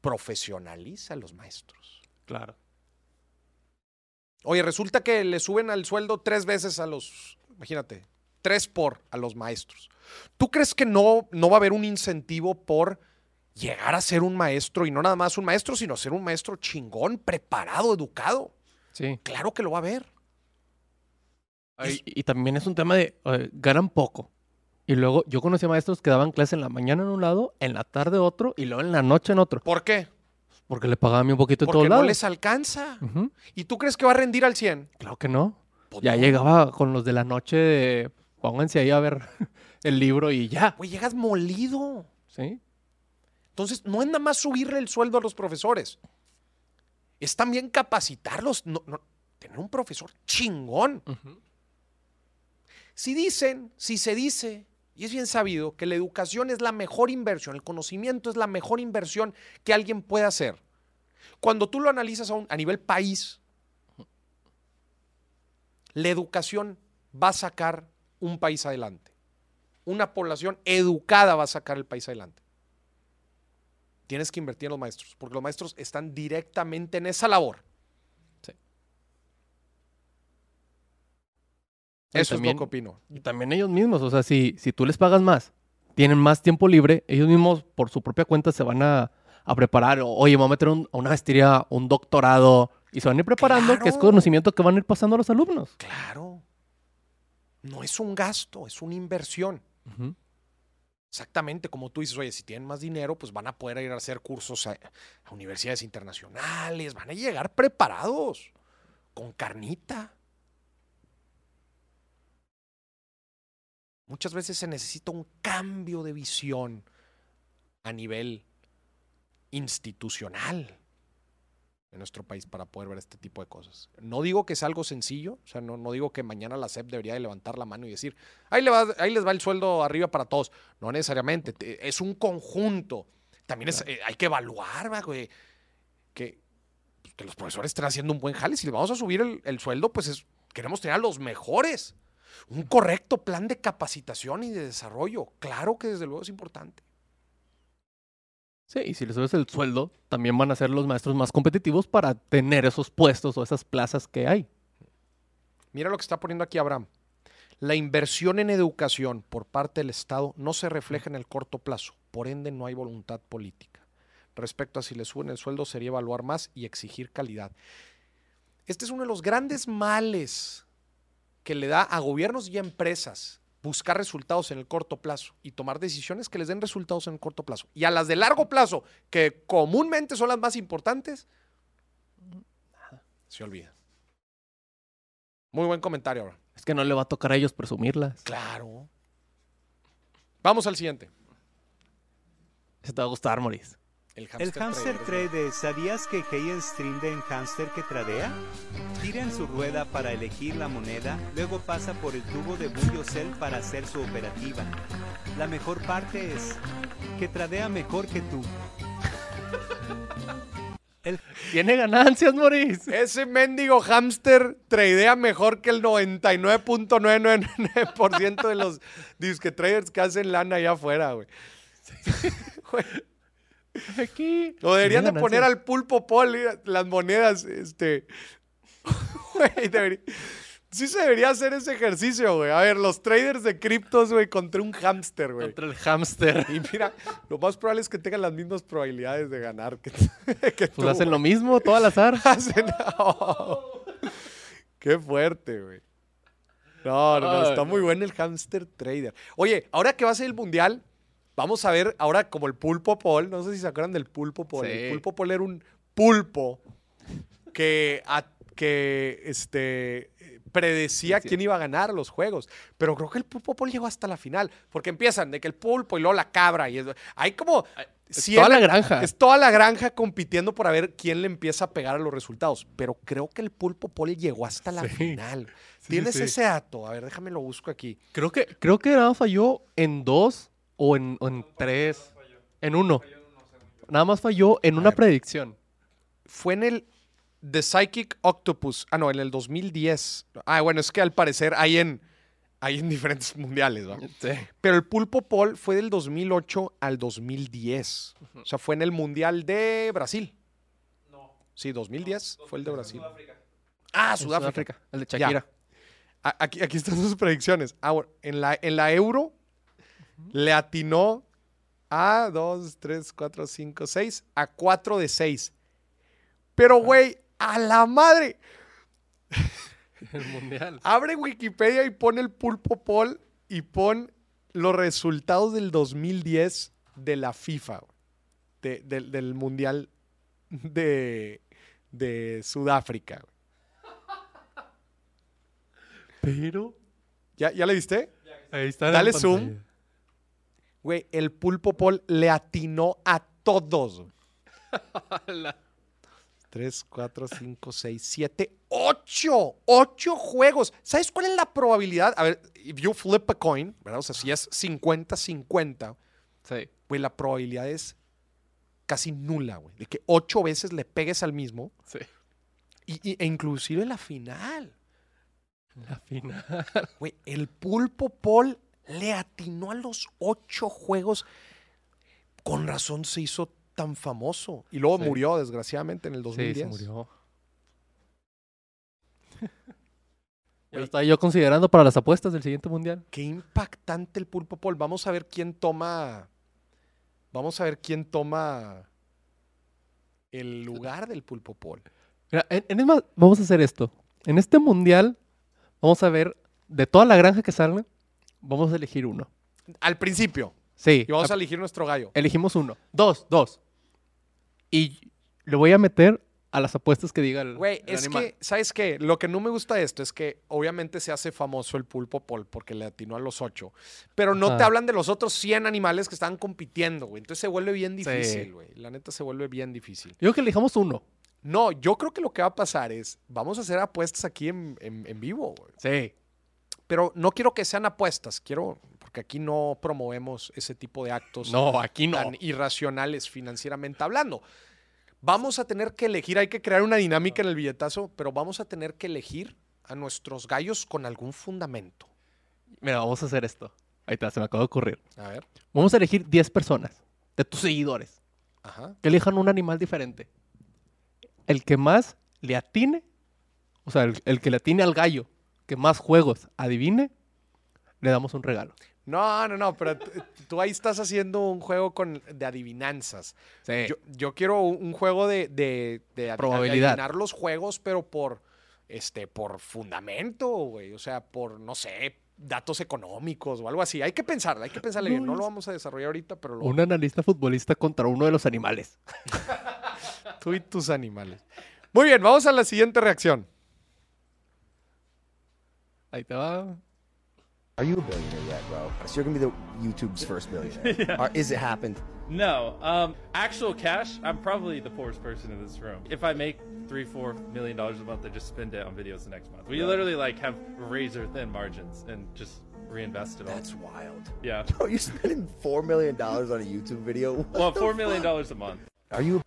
A: profesionaliza a los maestros.
B: Claro.
A: Oye, resulta que le suben al sueldo tres veces a los, imagínate, tres por a los maestros. ¿Tú crees que no, no va a haber un incentivo por llegar a ser un maestro y no nada más un maestro, sino ser un maestro chingón, preparado, educado?
B: Sí.
A: Claro que lo va a haber.
B: Y, y también es un tema de ganan poco. Y luego yo conocí a maestros que daban clase en la mañana en un lado, en la tarde otro y luego en la noche en otro.
A: ¿Por qué?
B: Porque le pagaban un poquito de
A: Porque
B: todos
A: no
B: lados.
A: les alcanza. ¿Y tú crees que va a rendir al 100?
B: Claro que no.
A: Pues
B: ya
A: no.
B: llegaba con los de la noche de pónganse ahí a ver el libro y ya.
A: Güey, llegas molido.
B: ¿Sí?
A: Entonces, no es nada más subirle el sueldo a los profesores. Es también capacitarlos. No- no- tener un profesor chingón. Si dicen, si se dice, y es bien sabido, que la educación es la mejor inversión, el conocimiento es la mejor inversión que alguien puede hacer. Cuando tú lo analizas a, nivel país, la educación va a sacar un país adelante. Una población educada va a sacar el país adelante. Tienes que invertir en los maestros, porque los maestros están directamente en esa labor.
B: Sí. Y
A: Eso
B: también-
A: es lo que opino.
B: Y también ellos mismos, o sea, si, si tú les pagas más, tienen más tiempo libre, ellos mismos por su propia cuenta se van a, a preparar. O, Oye, me voy a meter un- a una maestría, un doctorado, y se van a ir preparando, que es conocimiento que van a ir pasando a los alumnos.
A: Claro. No es un gasto, es una inversión. Exactamente, como tú dices, oye, si tienen más dinero, pues van a poder ir a hacer cursos a, a universidades internacionales, van a llegar preparados, con carnita. Muchas veces se necesita un cambio de visión a nivel institucional en nuestro país para poder ver este tipo de cosas. No digo que sea algo sencillo, o sea, no, no digo que mañana la SEP debería de levantar la mano y decir, ahí, le va- ahí les va el sueldo arriba para todos. No necesariamente, te- es un conjunto. También es, eh, hay que evaluar, va, güey, que, pues, que los profesores estén haciendo un buen jale. Si les vamos a subir el, el sueldo, pues es- queremos tener a los mejores. Un correcto plan de capacitación y de desarrollo. Claro que desde luego es importante.
B: Sí, y si les subes el sueldo, también van a ser los maestros más competitivos para tener esos puestos o esas plazas que hay.
A: Mira lo que está poniendo aquí Abraham. La inversión en educación por parte del Estado no se refleja en el corto plazo, por ende no hay voluntad política. Respecto a si le suben el sueldo, sería evaluar más y exigir calidad. Este es uno de los grandes males que le da a gobiernos y a empresas buscar resultados en el corto plazo y tomar decisiones que les den resultados en el corto plazo. Y a las de largo plazo, que comúnmente son las más importantes, se olvida. Muy buen comentario, Abraham.
B: Es que no le va a tocar a ellos presumirlas.
A: Claro. Vamos al siguiente.
B: Ese te va a gustar, Maurice.
A: El
H: El
A: hamster
H: hamster
A: trader.
H: trade, ¿sabías que hay stream de un hamster que tradea? Tira en su rueda para elegir la moneda, luego pasa por el tubo de Bullocell para hacer su operativa. La mejor parte es que tradea mejor que tú. El
B: Tiene ganancias, Maurice.
A: Ese mendigo hamster tradea mejor que el 99.999% de los disque traders que hacen lana allá afuera, güey. Güey,
B: Aquí.
A: Lo deberían de poner al pulpo poli las monedas, este. Güey, debería- Sí se debería hacer ese ejercicio, güey. A ver, los traders de criptos, güey, contra un hámster, güey.
B: Contra el hámster.
A: Y mira, lo más probable es que tengan las mismas probabilidades de ganar que, que tú,
B: Pues hacen lo mismo, todo al azar.
A: Hacen- Oh. Qué fuerte, güey. No, no, no, está muy bueno el hamster trader. Oye, ahora que va a ser el mundial, vamos a ver ahora como el pulpo pol. No sé si se acuerdan del pulpo pol.
B: Sí.
A: El pulpo pol era un pulpo que, a- que este, predecía quién iba a ganar los juegos. Pero creo que el pulpo pol llegó hasta la final. Porque empiezan de que el pulpo y luego la cabra. Y es- hay como.
B: Es
A: cien-
B: toda la granja.
A: Es toda la granja compitiendo por a ver quién le empieza a pegar a los resultados. Pero creo que el pulpo pol llegó hasta la
B: Sí.
A: final. ¿Tienes ese dato? A ver, déjame lo busco aquí.
B: Creo que, creo que nada falló en dos o en, o en tres. En uno. Nada más falló en una predicción.
A: Fue en el The Psychic Octopus. Ah, no, en el 2010. Ah, bueno, es que al parecer hay en, hay en diferentes mundiales, ¿no?
B: Sí.
A: Pero el Pulpo Pol fue del 2008 al 2010. O sea, fue en el Mundial de Brasil. No. Sí, 2010 fue el de Brasil. Ah, Sudáfrica.
B: El de. Shakira.
A: Aquí, aquí están sus predicciones. Ah, bueno, en la, en la Euro le atinó a 2, 3, 4, 5, 6, a 4 de 6. Pero, güey, a la madre.
B: El mundial.
A: Abre Wikipedia y pone el pulpo pol y pon los resultados del 2010 de la FIFA, güey. de- del- Mundial de, de Sudáfrica.
B: Pero.
A: ¿Ya, ¿Ya le viste?
B: Ahí está.
A: Dale zoom. Güey, el pulpo pol le atinó a todos. 3, 4, 5, 6, 7, 8. 8 juegos. ¿Sabes cuál es la probabilidad? A ver, if you flip a coin, ¿verdad? O sea, si es 50-50,
B: Sí.
A: güey, la probabilidad es casi nula, güey. De que 8 veces le pegues al mismo.
B: Sí.
A: Y, y- e inclusive en la final.
B: La final.
A: Güey, el pulpo Paul le atinó a los 8 juegos. Con razón se hizo tan famoso. Y luego
B: Sí.
A: murió, desgraciadamente, en el
B: Sí,
A: 2010.
B: se murió. Lo estaba yo considerando para las apuestas del siguiente mundial.
A: Qué impactante el pulpo Paul. Vamos a ver quién toma. Vamos a ver quién toma el lugar del pulpo Paul.
B: Mira, en, en- más, vamos a hacer esto. En este mundial, vamos a ver de toda la granja que salga, vamos a elegir uno.
A: Al principio.
B: Sí.
A: Y vamos
B: a-
A: a elegir nuestro gallo.
B: Elegimos uno. Dos, dos. Y le voy a meter a las apuestas que diga el,
A: Güey, es
B: animal.
A: que, ¿sabes qué? Lo que no me gusta de esto es que obviamente se hace famoso el pulpo Paul porque le atinó a los ocho. Pero no te hablan de los otros 100 animales que estaban compitiendo, güey. Entonces se vuelve bien difícil, güey. La neta se vuelve bien difícil.
B: Yo creo que elijamos uno.
A: No, yo creo que lo que va a pasar es, vamos a hacer apuestas aquí en, en- en vivo, güey.
B: Sí.
A: Pero no quiero que sean apuestas, quiero, porque aquí no promovemos ese tipo de actos
B: No, aquí no.
A: tan irracionales financieramente hablando. Vamos a tener que elegir, hay que crear una dinámica en el billetazo, pero vamos a tener que elegir a nuestros gallos con algún fundamento.
B: Mira, vamos a hacer esto. Ahí está, se me acaba de ocurrir.
A: A ver.
B: Vamos a elegir 10 personas de tus seguidores
A: Ajá.
B: que elijan un animal diferente. El que más le atine, o sea, el, el que le atine al gallo, que más juegos adivine, le damos un regalo.
A: No, no, no, pero tú ahí estás haciendo un juego con, de adivinanzas.
B: Sí.
A: Yo, yo quiero un, un juego de, de, de
B: Probabilidad.
A: adivinar los juegos, pero por, este, por fundamento, güey. O sea, por, no sé, datos económicos o algo así. Hay que pensarle, hay que pensarle bien. No lo vamos a desarrollar ahorita, pero lo,
B: un analista futbolista contra uno de los animales.
A: tú y tus animales. Muy bien, vamos a la siguiente reacción.
B: Ahí te va.
I: Are you a billionaire yet, bro? So you're gonna be the YouTube's first billionaire.
J: Yeah.
I: Or is it happened?
J: No. Um, actual cash, I'm probably the poorest person in this room. If I make three, four million dollars a month, I just spend it on videos the next month. We
I: Right.
J: literally like have razor thin margins and just reinvest it all.
I: That's wild.
J: Yeah.
I: Bro, you're spending four million dollars on a YouTube video. What
J: Well, four million dollars a month.
I: Are you?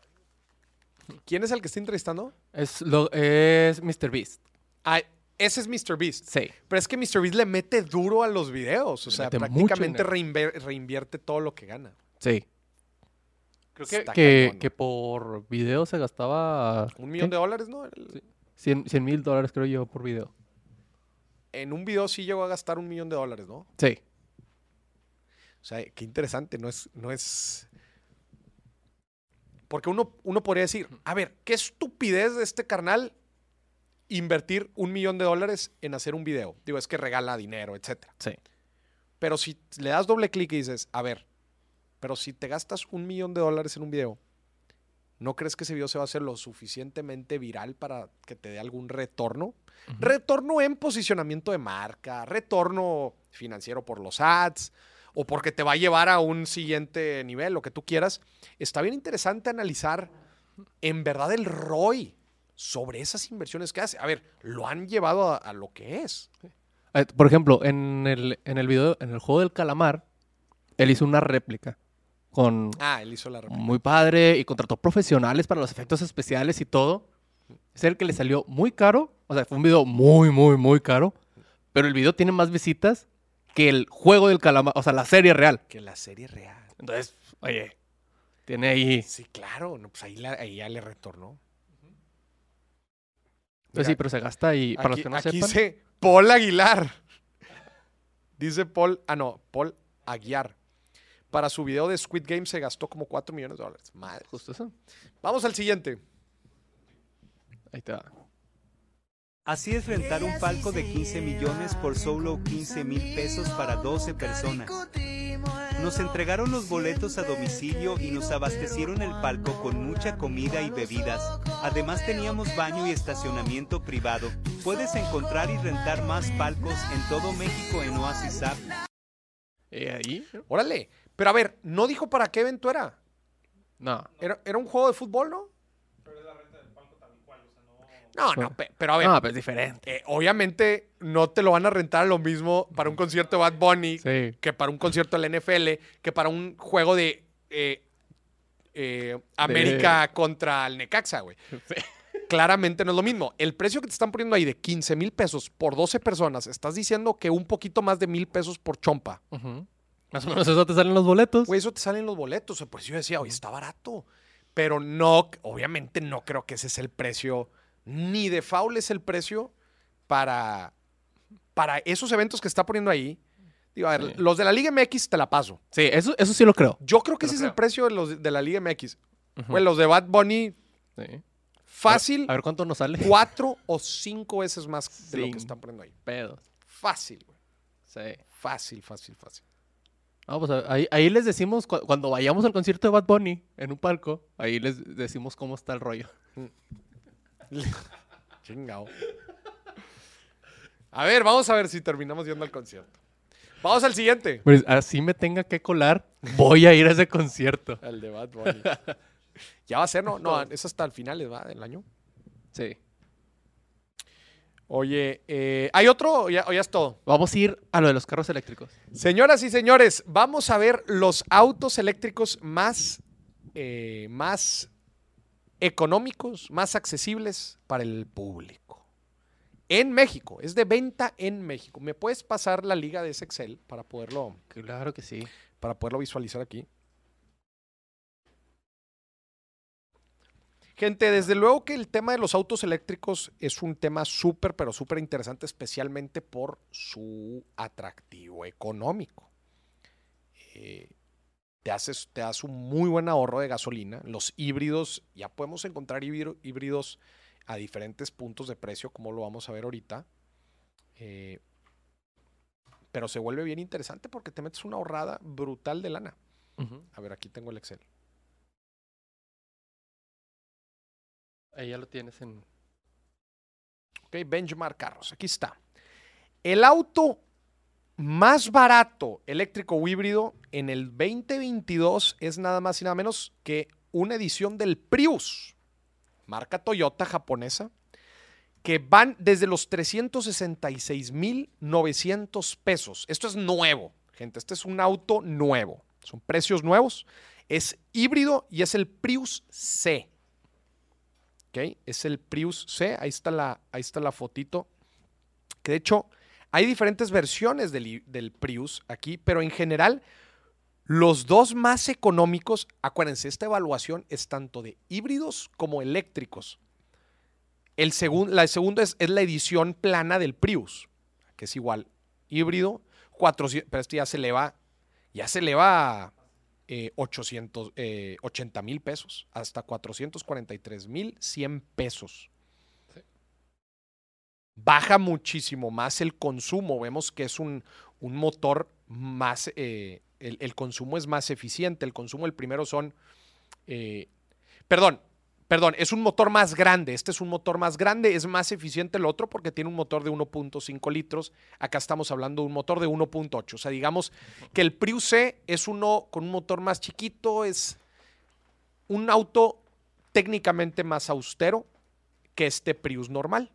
A: ¿Quién es el que está entrevistando?
B: Es, lo, es Mr. Beast.
A: Ah, ese es Mr. Beast.
B: Sí.
A: Pero es que Mr. Beast le mete duro a los videos. O
B: Le
A: sea, prácticamente reinver- reinvierte todo lo que gana.
B: Sí. Creo que,
A: Está
B: que, que por video se gastaba...
A: Un millón
B: ¿qué?
A: de dólares, ¿no? El-
B: 100 mil dólares creo yo por video.
A: En un video sí llegó a gastar un millón de dólares, ¿no?
B: Sí.
A: O sea, qué interesante, no es, no es. Porque uno, uno podría decir, a ver, qué estupidez de este carnal invertir un millón de dólares en hacer un video. Digo, es que regala dinero, etcétera.
B: Sí.
A: Pero si le das doble clic y dices, a ver, pero si te gastas un millón de dólares en un video, ¿no crees que ese video se va a hacer lo suficientemente viral para que te dé algún retorno? Retorno en posicionamiento de marca, retorno financiero por los ads o porque te va a llevar a un siguiente nivel, lo que tú quieras. Está bien interesante analizar en verdad el ROI sobre esas inversiones que hace. A ver, lo han llevado a, a lo que es.
B: Eh, Por ejemplo, en el, en el video, en el juego del calamar, él hizo una réplica con
A: Ah, él hizo la réplica.
B: muy padre y contrató profesionales para los efectos especiales y todo. Es el que le salió muy caro. O sea, fue un video muy, muy, muy caro. Pero el video tiene más visitas que el juego del calamar, o sea, la serie real.
A: Que la serie real.
B: Entonces, oye, tiene ahí.
A: Sí, claro, no, pues ahí, la- ahí ya le retornó.
B: Pues sí, pero se gasta y para los
A: aquí,
B: que no
A: aquí
B: sepan.
A: dice Paul Aguilar. Dice Paul, ah no, Paul Aguiar. Para su video de Squid Game se gastó como 4 millones de dólares. Madre.
B: Justo eso.
A: Vamos al siguiente.
B: Ahí te va.
H: Así es rentar un palco de 15 millones por solo 15 mil pesos para 12 personas. Nos entregaron los boletos a domicilio y nos abastecieron el palco con mucha comida y bebidas. Además teníamos baño y estacionamiento privado. Puedes encontrar y rentar más palcos en todo México en Oasis App.
B: ¿Y ahí?
A: Órale. Pero a ver, no dijo para qué evento era.
B: No.
A: Era, era un juego de fútbol, ¿no? No, no, pe- pero a ver.
B: No, pero es diferente.
A: eh, obviamente no te lo van a rentar lo mismo para un concierto de Bad Bunny
B: Sí.
A: que para un concierto de la NFL, que para un juego de eh, eh, América contra el Necaxa, güey. Claramente no es lo mismo. El precio que te están poniendo ahí de 15 mil pesos por 12 personas, estás diciendo que un poquito más de mil pesos por chompa.
B: Ujú. Más o menos eso te salen los boletos.
A: Güey, eso te salen los boletos. Pues yo decía, oye, está barato. Pero no, obviamente no creo que ese es el precio, ni de foul es el precio para, para esos eventos que está poniendo ahí. Digo, a ver,
B: Sí.
A: los de la Liga MX te la paso.
B: Sí, eso, eso sí lo creo.
A: Yo creo que ese es el precio de los de la Liga MX. Güey, los de Bad Bunny,
B: Sí.
A: fácil,
B: A ver cuánto nos sale.
A: cuatro o cinco veces más de lo que están poniendo ahí.
B: Pedos.
A: Fácil, güey.
B: Sí.
A: Fácil, fácil, fácil.
B: Ah, pues a- ahí, ahí les decimos, cu- cuando vayamos al concierto de Bad Bunny en un palco, ahí les decimos cómo está el rollo.
A: Chingao. A ver, vamos a ver si terminamos yendo al concierto. Vamos al siguiente.
B: Pues así me tenga que colar, voy a ir a ese concierto.
A: El de Bad Bunny. ya va a ser, ¿no? No, es hasta el final ¿va? del año.
B: Sí.
A: Oye, eh, ¿hay otro o ya, o ya es todo?
B: Vamos a ir a lo de los carros eléctricos.
A: Señoras y señores, vamos a ver los autos eléctricos más, eh, más económicos, más accesibles para el público. En México, es de venta en México. ¿Me puedes pasar la liga de ese Excel para poderlo,
B: Claro que sí.
A: para poderlo visualizar aquí? Gente, desde luego que el tema de los autos eléctricos es un tema súper, pero súper interesante, especialmente por su atractivo económico. Eh, te, haces, te das un muy buen ahorro de gasolina. Los híbridos, ya podemos encontrar híbrido- híbridos a diferentes puntos de precio, como lo vamos a ver ahorita. Eh, pero se vuelve bien interesante porque te metes una ahorrada brutal de lana. A ver, aquí tengo el Excel.
B: Ahí ya lo tienes en...
A: Ok, benchmark carros. Aquí está. El auto más barato eléctrico híbrido en el 2022 es nada más y nada menos que una edición del Prius, marca Toyota japonesa, que van desde los 366,900 pesos. Esto es nuevo, gente. Este es un auto nuevo. Son precios nuevos. Es híbrido y es el Prius C. ¿ok? Es el Prius C, ahí está la, ahí está la fotito. Que de hecho, hay diferentes versiones del, Prius aquí, pero en general, los dos más económicos, acuérdense, esta evaluación es tanto de híbridos como eléctricos. El la segunda es, la edición plana del Prius, que es igual, híbrido, 400, pero este ya se eleva, ya se eleva eh, 800, eh, 80 mil pesos, hasta 443 mil 100 pesos. Baja muchísimo más el consumo, vemos que es un, un motor más, eh, el, el consumo es más eficiente, el consumo el primero son, eh, perdón, Perdón, es un motor más grande. Este es un motor más grande, es más eficiente el otro porque tiene un motor de 1.5 litros. Acá estamos hablando de un motor de 1.8. O sea, digamos que el Prius C es uno con un motor más chiquito, es un auto técnicamente más austero que este Prius normal.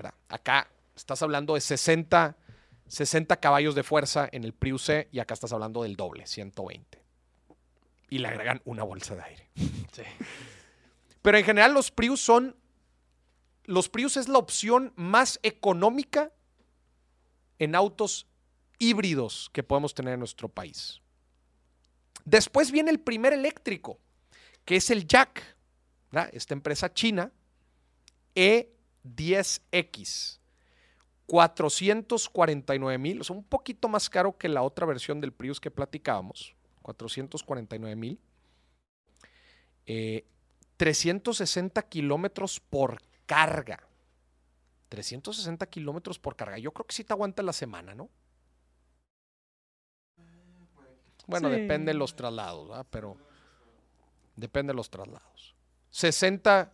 A: ¿Verdad? Acá estás hablando de 60, 60 caballos de fuerza en el Prius C y acá estás hablando del doble, 120. Y le agregan una bolsa de aire. Pero en general los Prius son, los Prius es la opción más económica en autos híbridos que podemos tener en nuestro país. Después viene el primer eléctrico, que es el Jack, ¿verdad? esta empresa china, E E10X. 449 mil, o sea, un poquito más caro que la otra versión del Prius que platicábamos. 449 mil. Eh, 360 kilómetros por carga. 360 kilómetros por carga. Yo creo que sí te aguanta la semana, ¿no? Bueno,
B: Sí.
A: depende de los traslados, ¿verdad? Pero depende de los traslados. 60,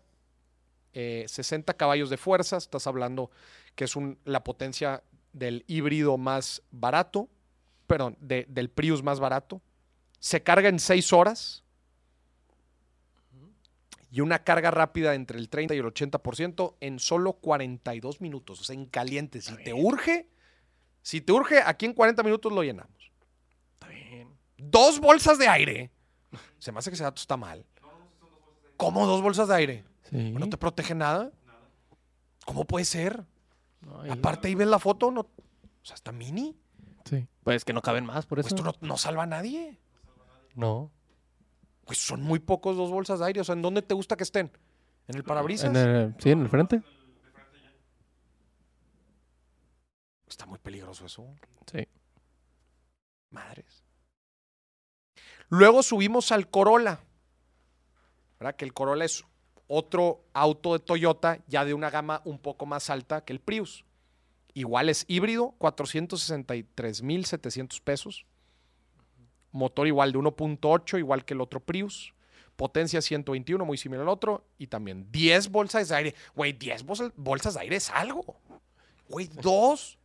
A: eh, 60 caballos de fuerza, estás hablando que es un- la potencia del híbrido más barato, perdón, de- del Prius más barato. Se carga en 6 horas y una carga rápida entre el 30 y el 80% en solo 42 minutos, o sea, en caliente. Si te urge, si te urge, aquí en 40 minutos lo llenamos.
B: Está bien.
A: Dos bolsas de aire. Se me hace que ese dato está mal. ¿Cómo dos bolsas de aire?
B: Sí.
A: ¿No te protege nada? ¿Cómo puede ser?
B: No, ahí-
A: Aparte ahí ves la foto, no, o sea, está mini.
B: sí. Pues que no caben más, por
A: Pues
B: eso.
A: esto no, no salva a nadie.
B: no.
A: Pues son muy pocos dos bolsas de aire. O sea, ¿en dónde te gusta que estén? ¿En el parabrisas?
B: En el- sí, en el frente.
A: Está muy peligroso eso.
B: Sí.
A: Madres. Luego subimos al Corolla. ¿Verdad? Que el Corolla es otro auto de Toyota ya de una gama un poco más alta que el Prius. Igual es híbrido, 463,700 pesos. Motor igual de 1.8, igual que el otro Prius. Potencia 121, muy similar al otro. Y también 10 bolsas de aire. Güey, 10 bolsas- de aire es algo. Güey, dos.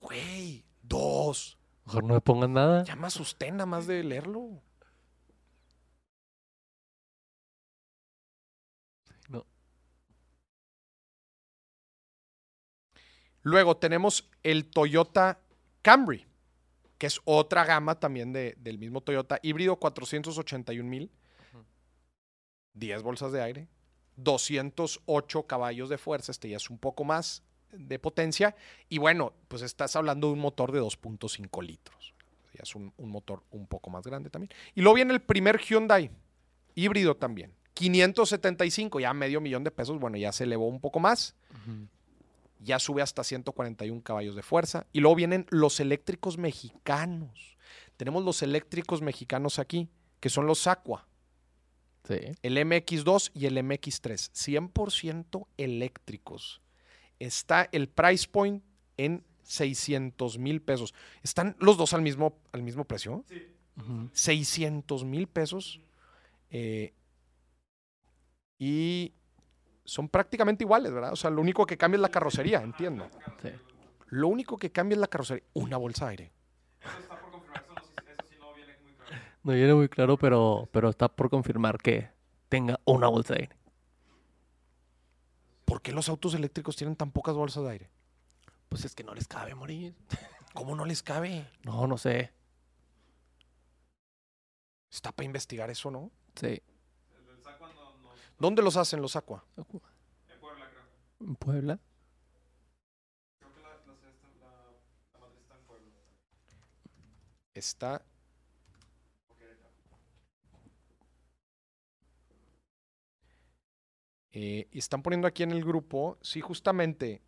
A: Güey, dos.
B: Mejor no me pongan nada.
A: Ya me asusté nada más de leerlo.
B: No.
A: Luego tenemos el Toyota Camry, que es otra gama también de- del mismo Toyota, híbrido 481 mil, 10 bolsas de aire, 208 caballos de fuerza, este ya es un poco más de potencia, y bueno, pues estás hablando de un motor de 2.5 litros, ya es un, un motor un poco más grande también. Y luego viene el primer Hyundai, híbrido también, 575, ya medio millón de pesos, bueno, ya se elevó un poco más ya sube hasta 141 caballos de fuerza. Y luego vienen los eléctricos mexicanos. Tenemos los eléctricos mexicanos aquí, que son los Aqua,
B: Sí.
A: el MX2 y el MX3. 100% eléctricos. Está el price point en 600 mil pesos. ¿Están los dos al mismo, al mismo precio?
B: Ujú.
A: 600 mil pesos. eh, y son prácticamente iguales, ¿verdad? O sea, lo único que cambia es la carrocería, entiendo.
B: Sí.
A: Lo único que cambia es la carrocería. Una bolsa de aire.
B: No viene muy claro, pero, pero está por confirmar que tenga una bolsa de aire.
A: ¿Por qué los autos eléctricos tienen tan pocas bolsas de aire?
B: Pues es que no les cabe morir.
A: ¿Cómo no les cabe?
B: No, no sé.
A: Está para investigar eso, ¿no?
B: Sí.
A: ¿Dónde los hacen los Aqua?
B: En Puebla.
A: Está. Eh, y están poniendo aquí en el grupo, sí, justamente.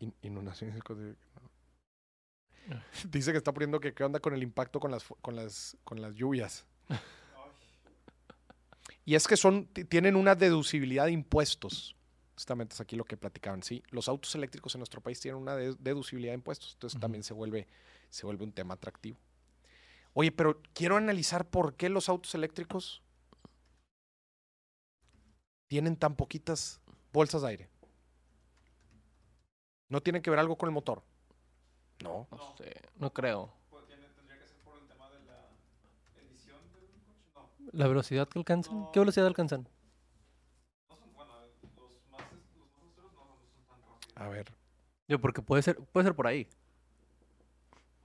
A: In- inundaciones de- Dice que está poniendo que qué onda con el impacto con las, con las, con las lluvias. Y es que son, ti- tienen una deducibilidad de impuestos. Justamente es aquí lo que platicaban, sí. Los autos eléctricos en nuestro país tienen una de- deducibilidad de impuestos. Entonces también se vuelve, se vuelve un tema atractivo. Oye, pero quiero analizar por qué los autos eléctricos tienen tan poquitas bolsas de aire. ¿No tiene que ver algo con el motor? No.
B: No sé, no creo. ¿La velocidad que alcanzan? ¿Qué velocidad alcanzan?
A: A ver.
B: Yo, porque puede ser, puede ser por ahí.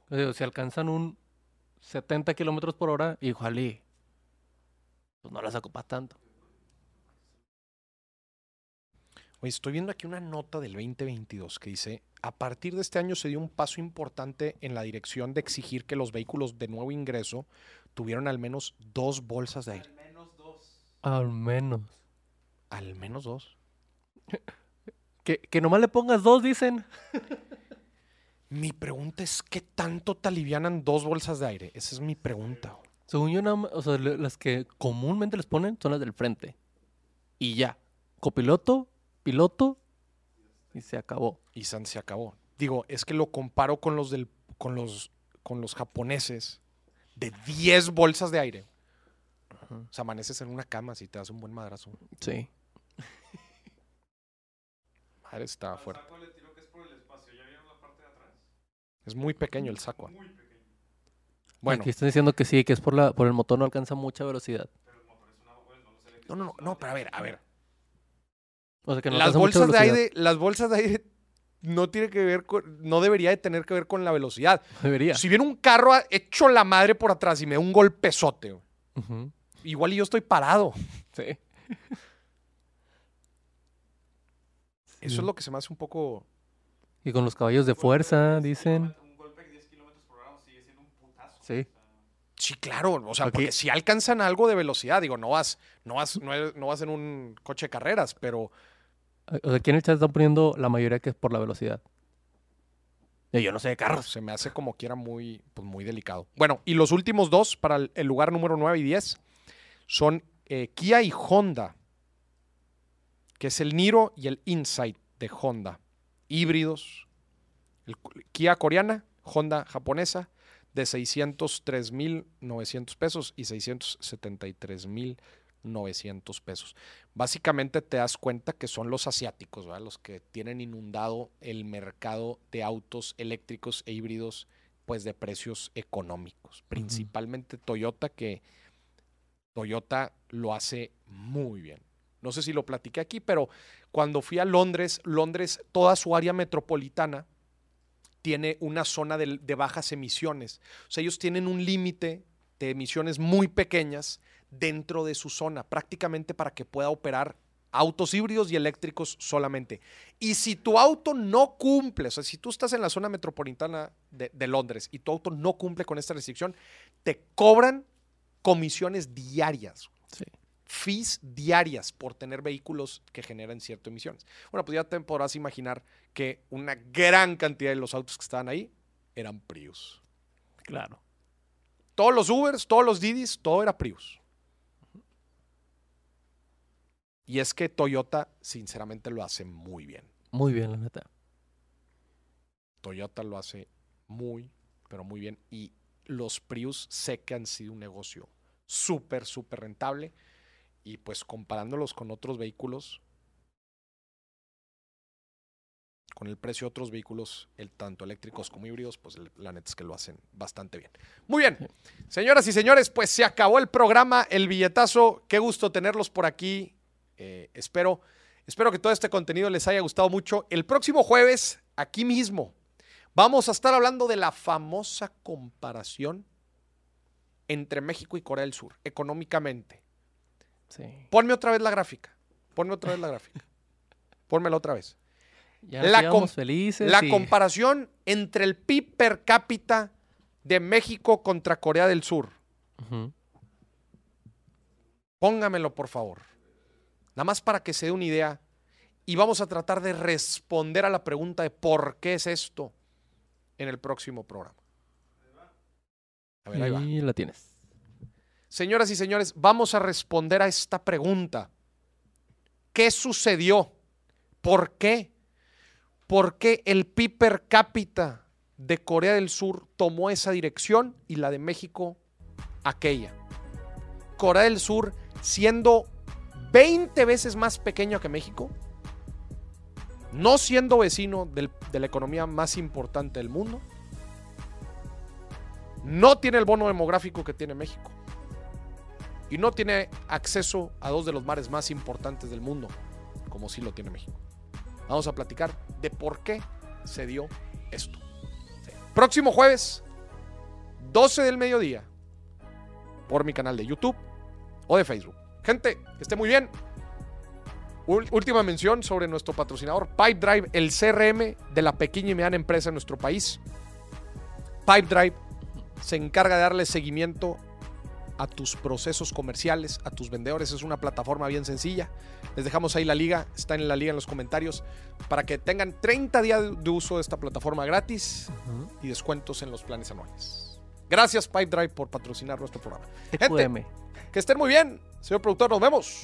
B: Digo, si alcanzan un 70 kilómetros por hora, igual pues no las ocupas tanto.
A: Oye, estoy viendo aquí una nota del 2022 que dice, a partir de este año se dio un paso importante en la dirección de exigir que los vehículos de nuevo ingreso tuvieran al menos dos bolsas de aire.
B: Al menos.
A: Al menos dos.
B: Que, que nomás le pongas dos, dicen.
A: Mi pregunta es, ¿qué tanto te alivianan dos bolsas de aire? Esa es mi pregunta.
B: Según yo, nada más- o sea, las que comúnmente les ponen son las del frente. Y ya. Copiloto, piloto, y se acabó.
A: Y San se acabó. Digo, es que lo comparo con los del, con los, con los japoneses de 10 bolsas de aire. O sea, amaneces en una cama si te das un buen madrazo.
B: Sí.
A: Madre, está fuerte. Es muy pequeño el saco. ¿eh? Bueno,
B: Aquí están diciendo que sí, que es por, la, por el motor, no alcanza mucha velocidad.
A: no, no, no, no, pero a ver, a ver.
B: O sea, que no
A: las bolsas de aire, las bolsas de aire no tiene que ver con, no debería de tener que ver con la velocidad.
B: Debería.
A: Si viene un carro hecho la madre por atrás y me da un golpezote, güey,
B: Ujú.
A: igual y yo estoy parado.
B: Sí.
A: Eso es lo que se me hace un poco.
B: Y con los caballos de fuerza, dicen. Sí.
A: Sí, claro. O sea, porque si alcanzan algo de velocidad, digo, no vas, no vas, no, es- no vas en un coche de carreras, pero
B: aquí en el chat están poniendo la mayoría que es por la velocidad. Y yo no sé de carros.
A: se me hace como quiera muy, pues, muy delicado. Bueno, y los últimos dos para el, lugar número 9 y 10 son eh, Kia y Honda, que es el Niro y el Insight de Honda. Híbridos. El Kia coreana, Honda japonesa, de 603.900 pesos y 673.900 pesos. Básicamente te das cuenta que son los asiáticos, ¿verdad? los que tienen inundado el mercado de autos eléctricos e híbridos, pues de precios económicos. Principalmente Toyota, que Toyota lo hace muy bien. No sé si lo platiqué aquí, pero cuando fui a Londres, Londres, toda su área metropolitana tiene una zona de, de bajas emisiones. O sea, ellos tienen un límite de emisiones muy pequeñas dentro de su zona, prácticamente para que pueda operar autos híbridos y eléctricos solamente. Y si tu auto no cumple, o sea, si tú estás en la zona metropolitana de, de Londres y tu auto no cumple con esta restricción, te cobran comisiones diarias.
B: Sí.
A: Fees diarias por tener vehículos que generan ciertas emisiones. Bueno, pues ya te podrás imaginar que una gran cantidad de los autos que estaban ahí eran Prius.
B: Claro.
A: Todos los Ubers, todos los Didis, todo era Prius. Y es que Toyota, sinceramente, lo hace muy bien.
B: Muy bien, la neta.
A: Toyota lo hace muy, pero muy bien. Y los Prius sé que han sido un negocio súper, súper rentable. Y pues comparándolos con otros vehículos, con el precio de otros vehículos, el tanto eléctricos como híbridos, pues la neta es que lo hacen bastante bien. Muy bien, señoras y señores, pues se acabó el programa, el billetazo. Qué gusto tenerlos por aquí. Eh, espero, espero que todo este contenido les haya gustado mucho. El próximo jueves, aquí mismo, vamos a estar hablando de la famosa comparación entre México y Corea del Sur, económicamente.
B: Sí.
A: Ponme otra vez la gráfica. Ponme otra vez la gráfica. Pónmela otra vez.
B: Ya
A: La com-
B: felices.
A: La
B: y-
A: comparación entre el PIB per cápita de México contra Corea del Sur.
B: Ujú.
A: Póngamelo, por favor. Nada más para que se dé una idea. Y vamos a tratar de responder a la pregunta de por qué es esto en el próximo programa. A ver, ahí va.
B: Y la tienes.
A: Señoras y señores, vamos a responder a esta pregunta. ¿Qué sucedió? ¿Por qué? ¿Por qué el PIB per cápita de Corea del Sur tomó esa dirección y la de México aquella? Corea del Sur siendo 20 veces más pequeño que México, no siendo vecino del- de la economía más importante del mundo, no tiene el bono demográfico que tiene México y no tiene acceso a dos de los mares más importantes del mundo, como sí lo tiene México. Vamos a platicar de por qué se dio esto. Próximo jueves, 12 del mediodía, por mi canal de YouTube o de Facebook. Gente, que esté muy bien. Última mención sobre nuestro patrocinador, Pipedrive, el CRM de la pequeña y mediana empresa en nuestro país. Pipedrive se encarga de darle seguimiento a tus procesos comerciales, a tus vendedores. Es una plataforma bien sencilla. Les dejamos ahí la liga, está en la liga en los comentarios, para que tengan 30 días de uso de esta plataforma gratis y descuentos en los planes anuales. Gracias Pipedrive por patrocinar nuestro programa. Gente, que estén muy bien. Señor productor,
B: nos vemos.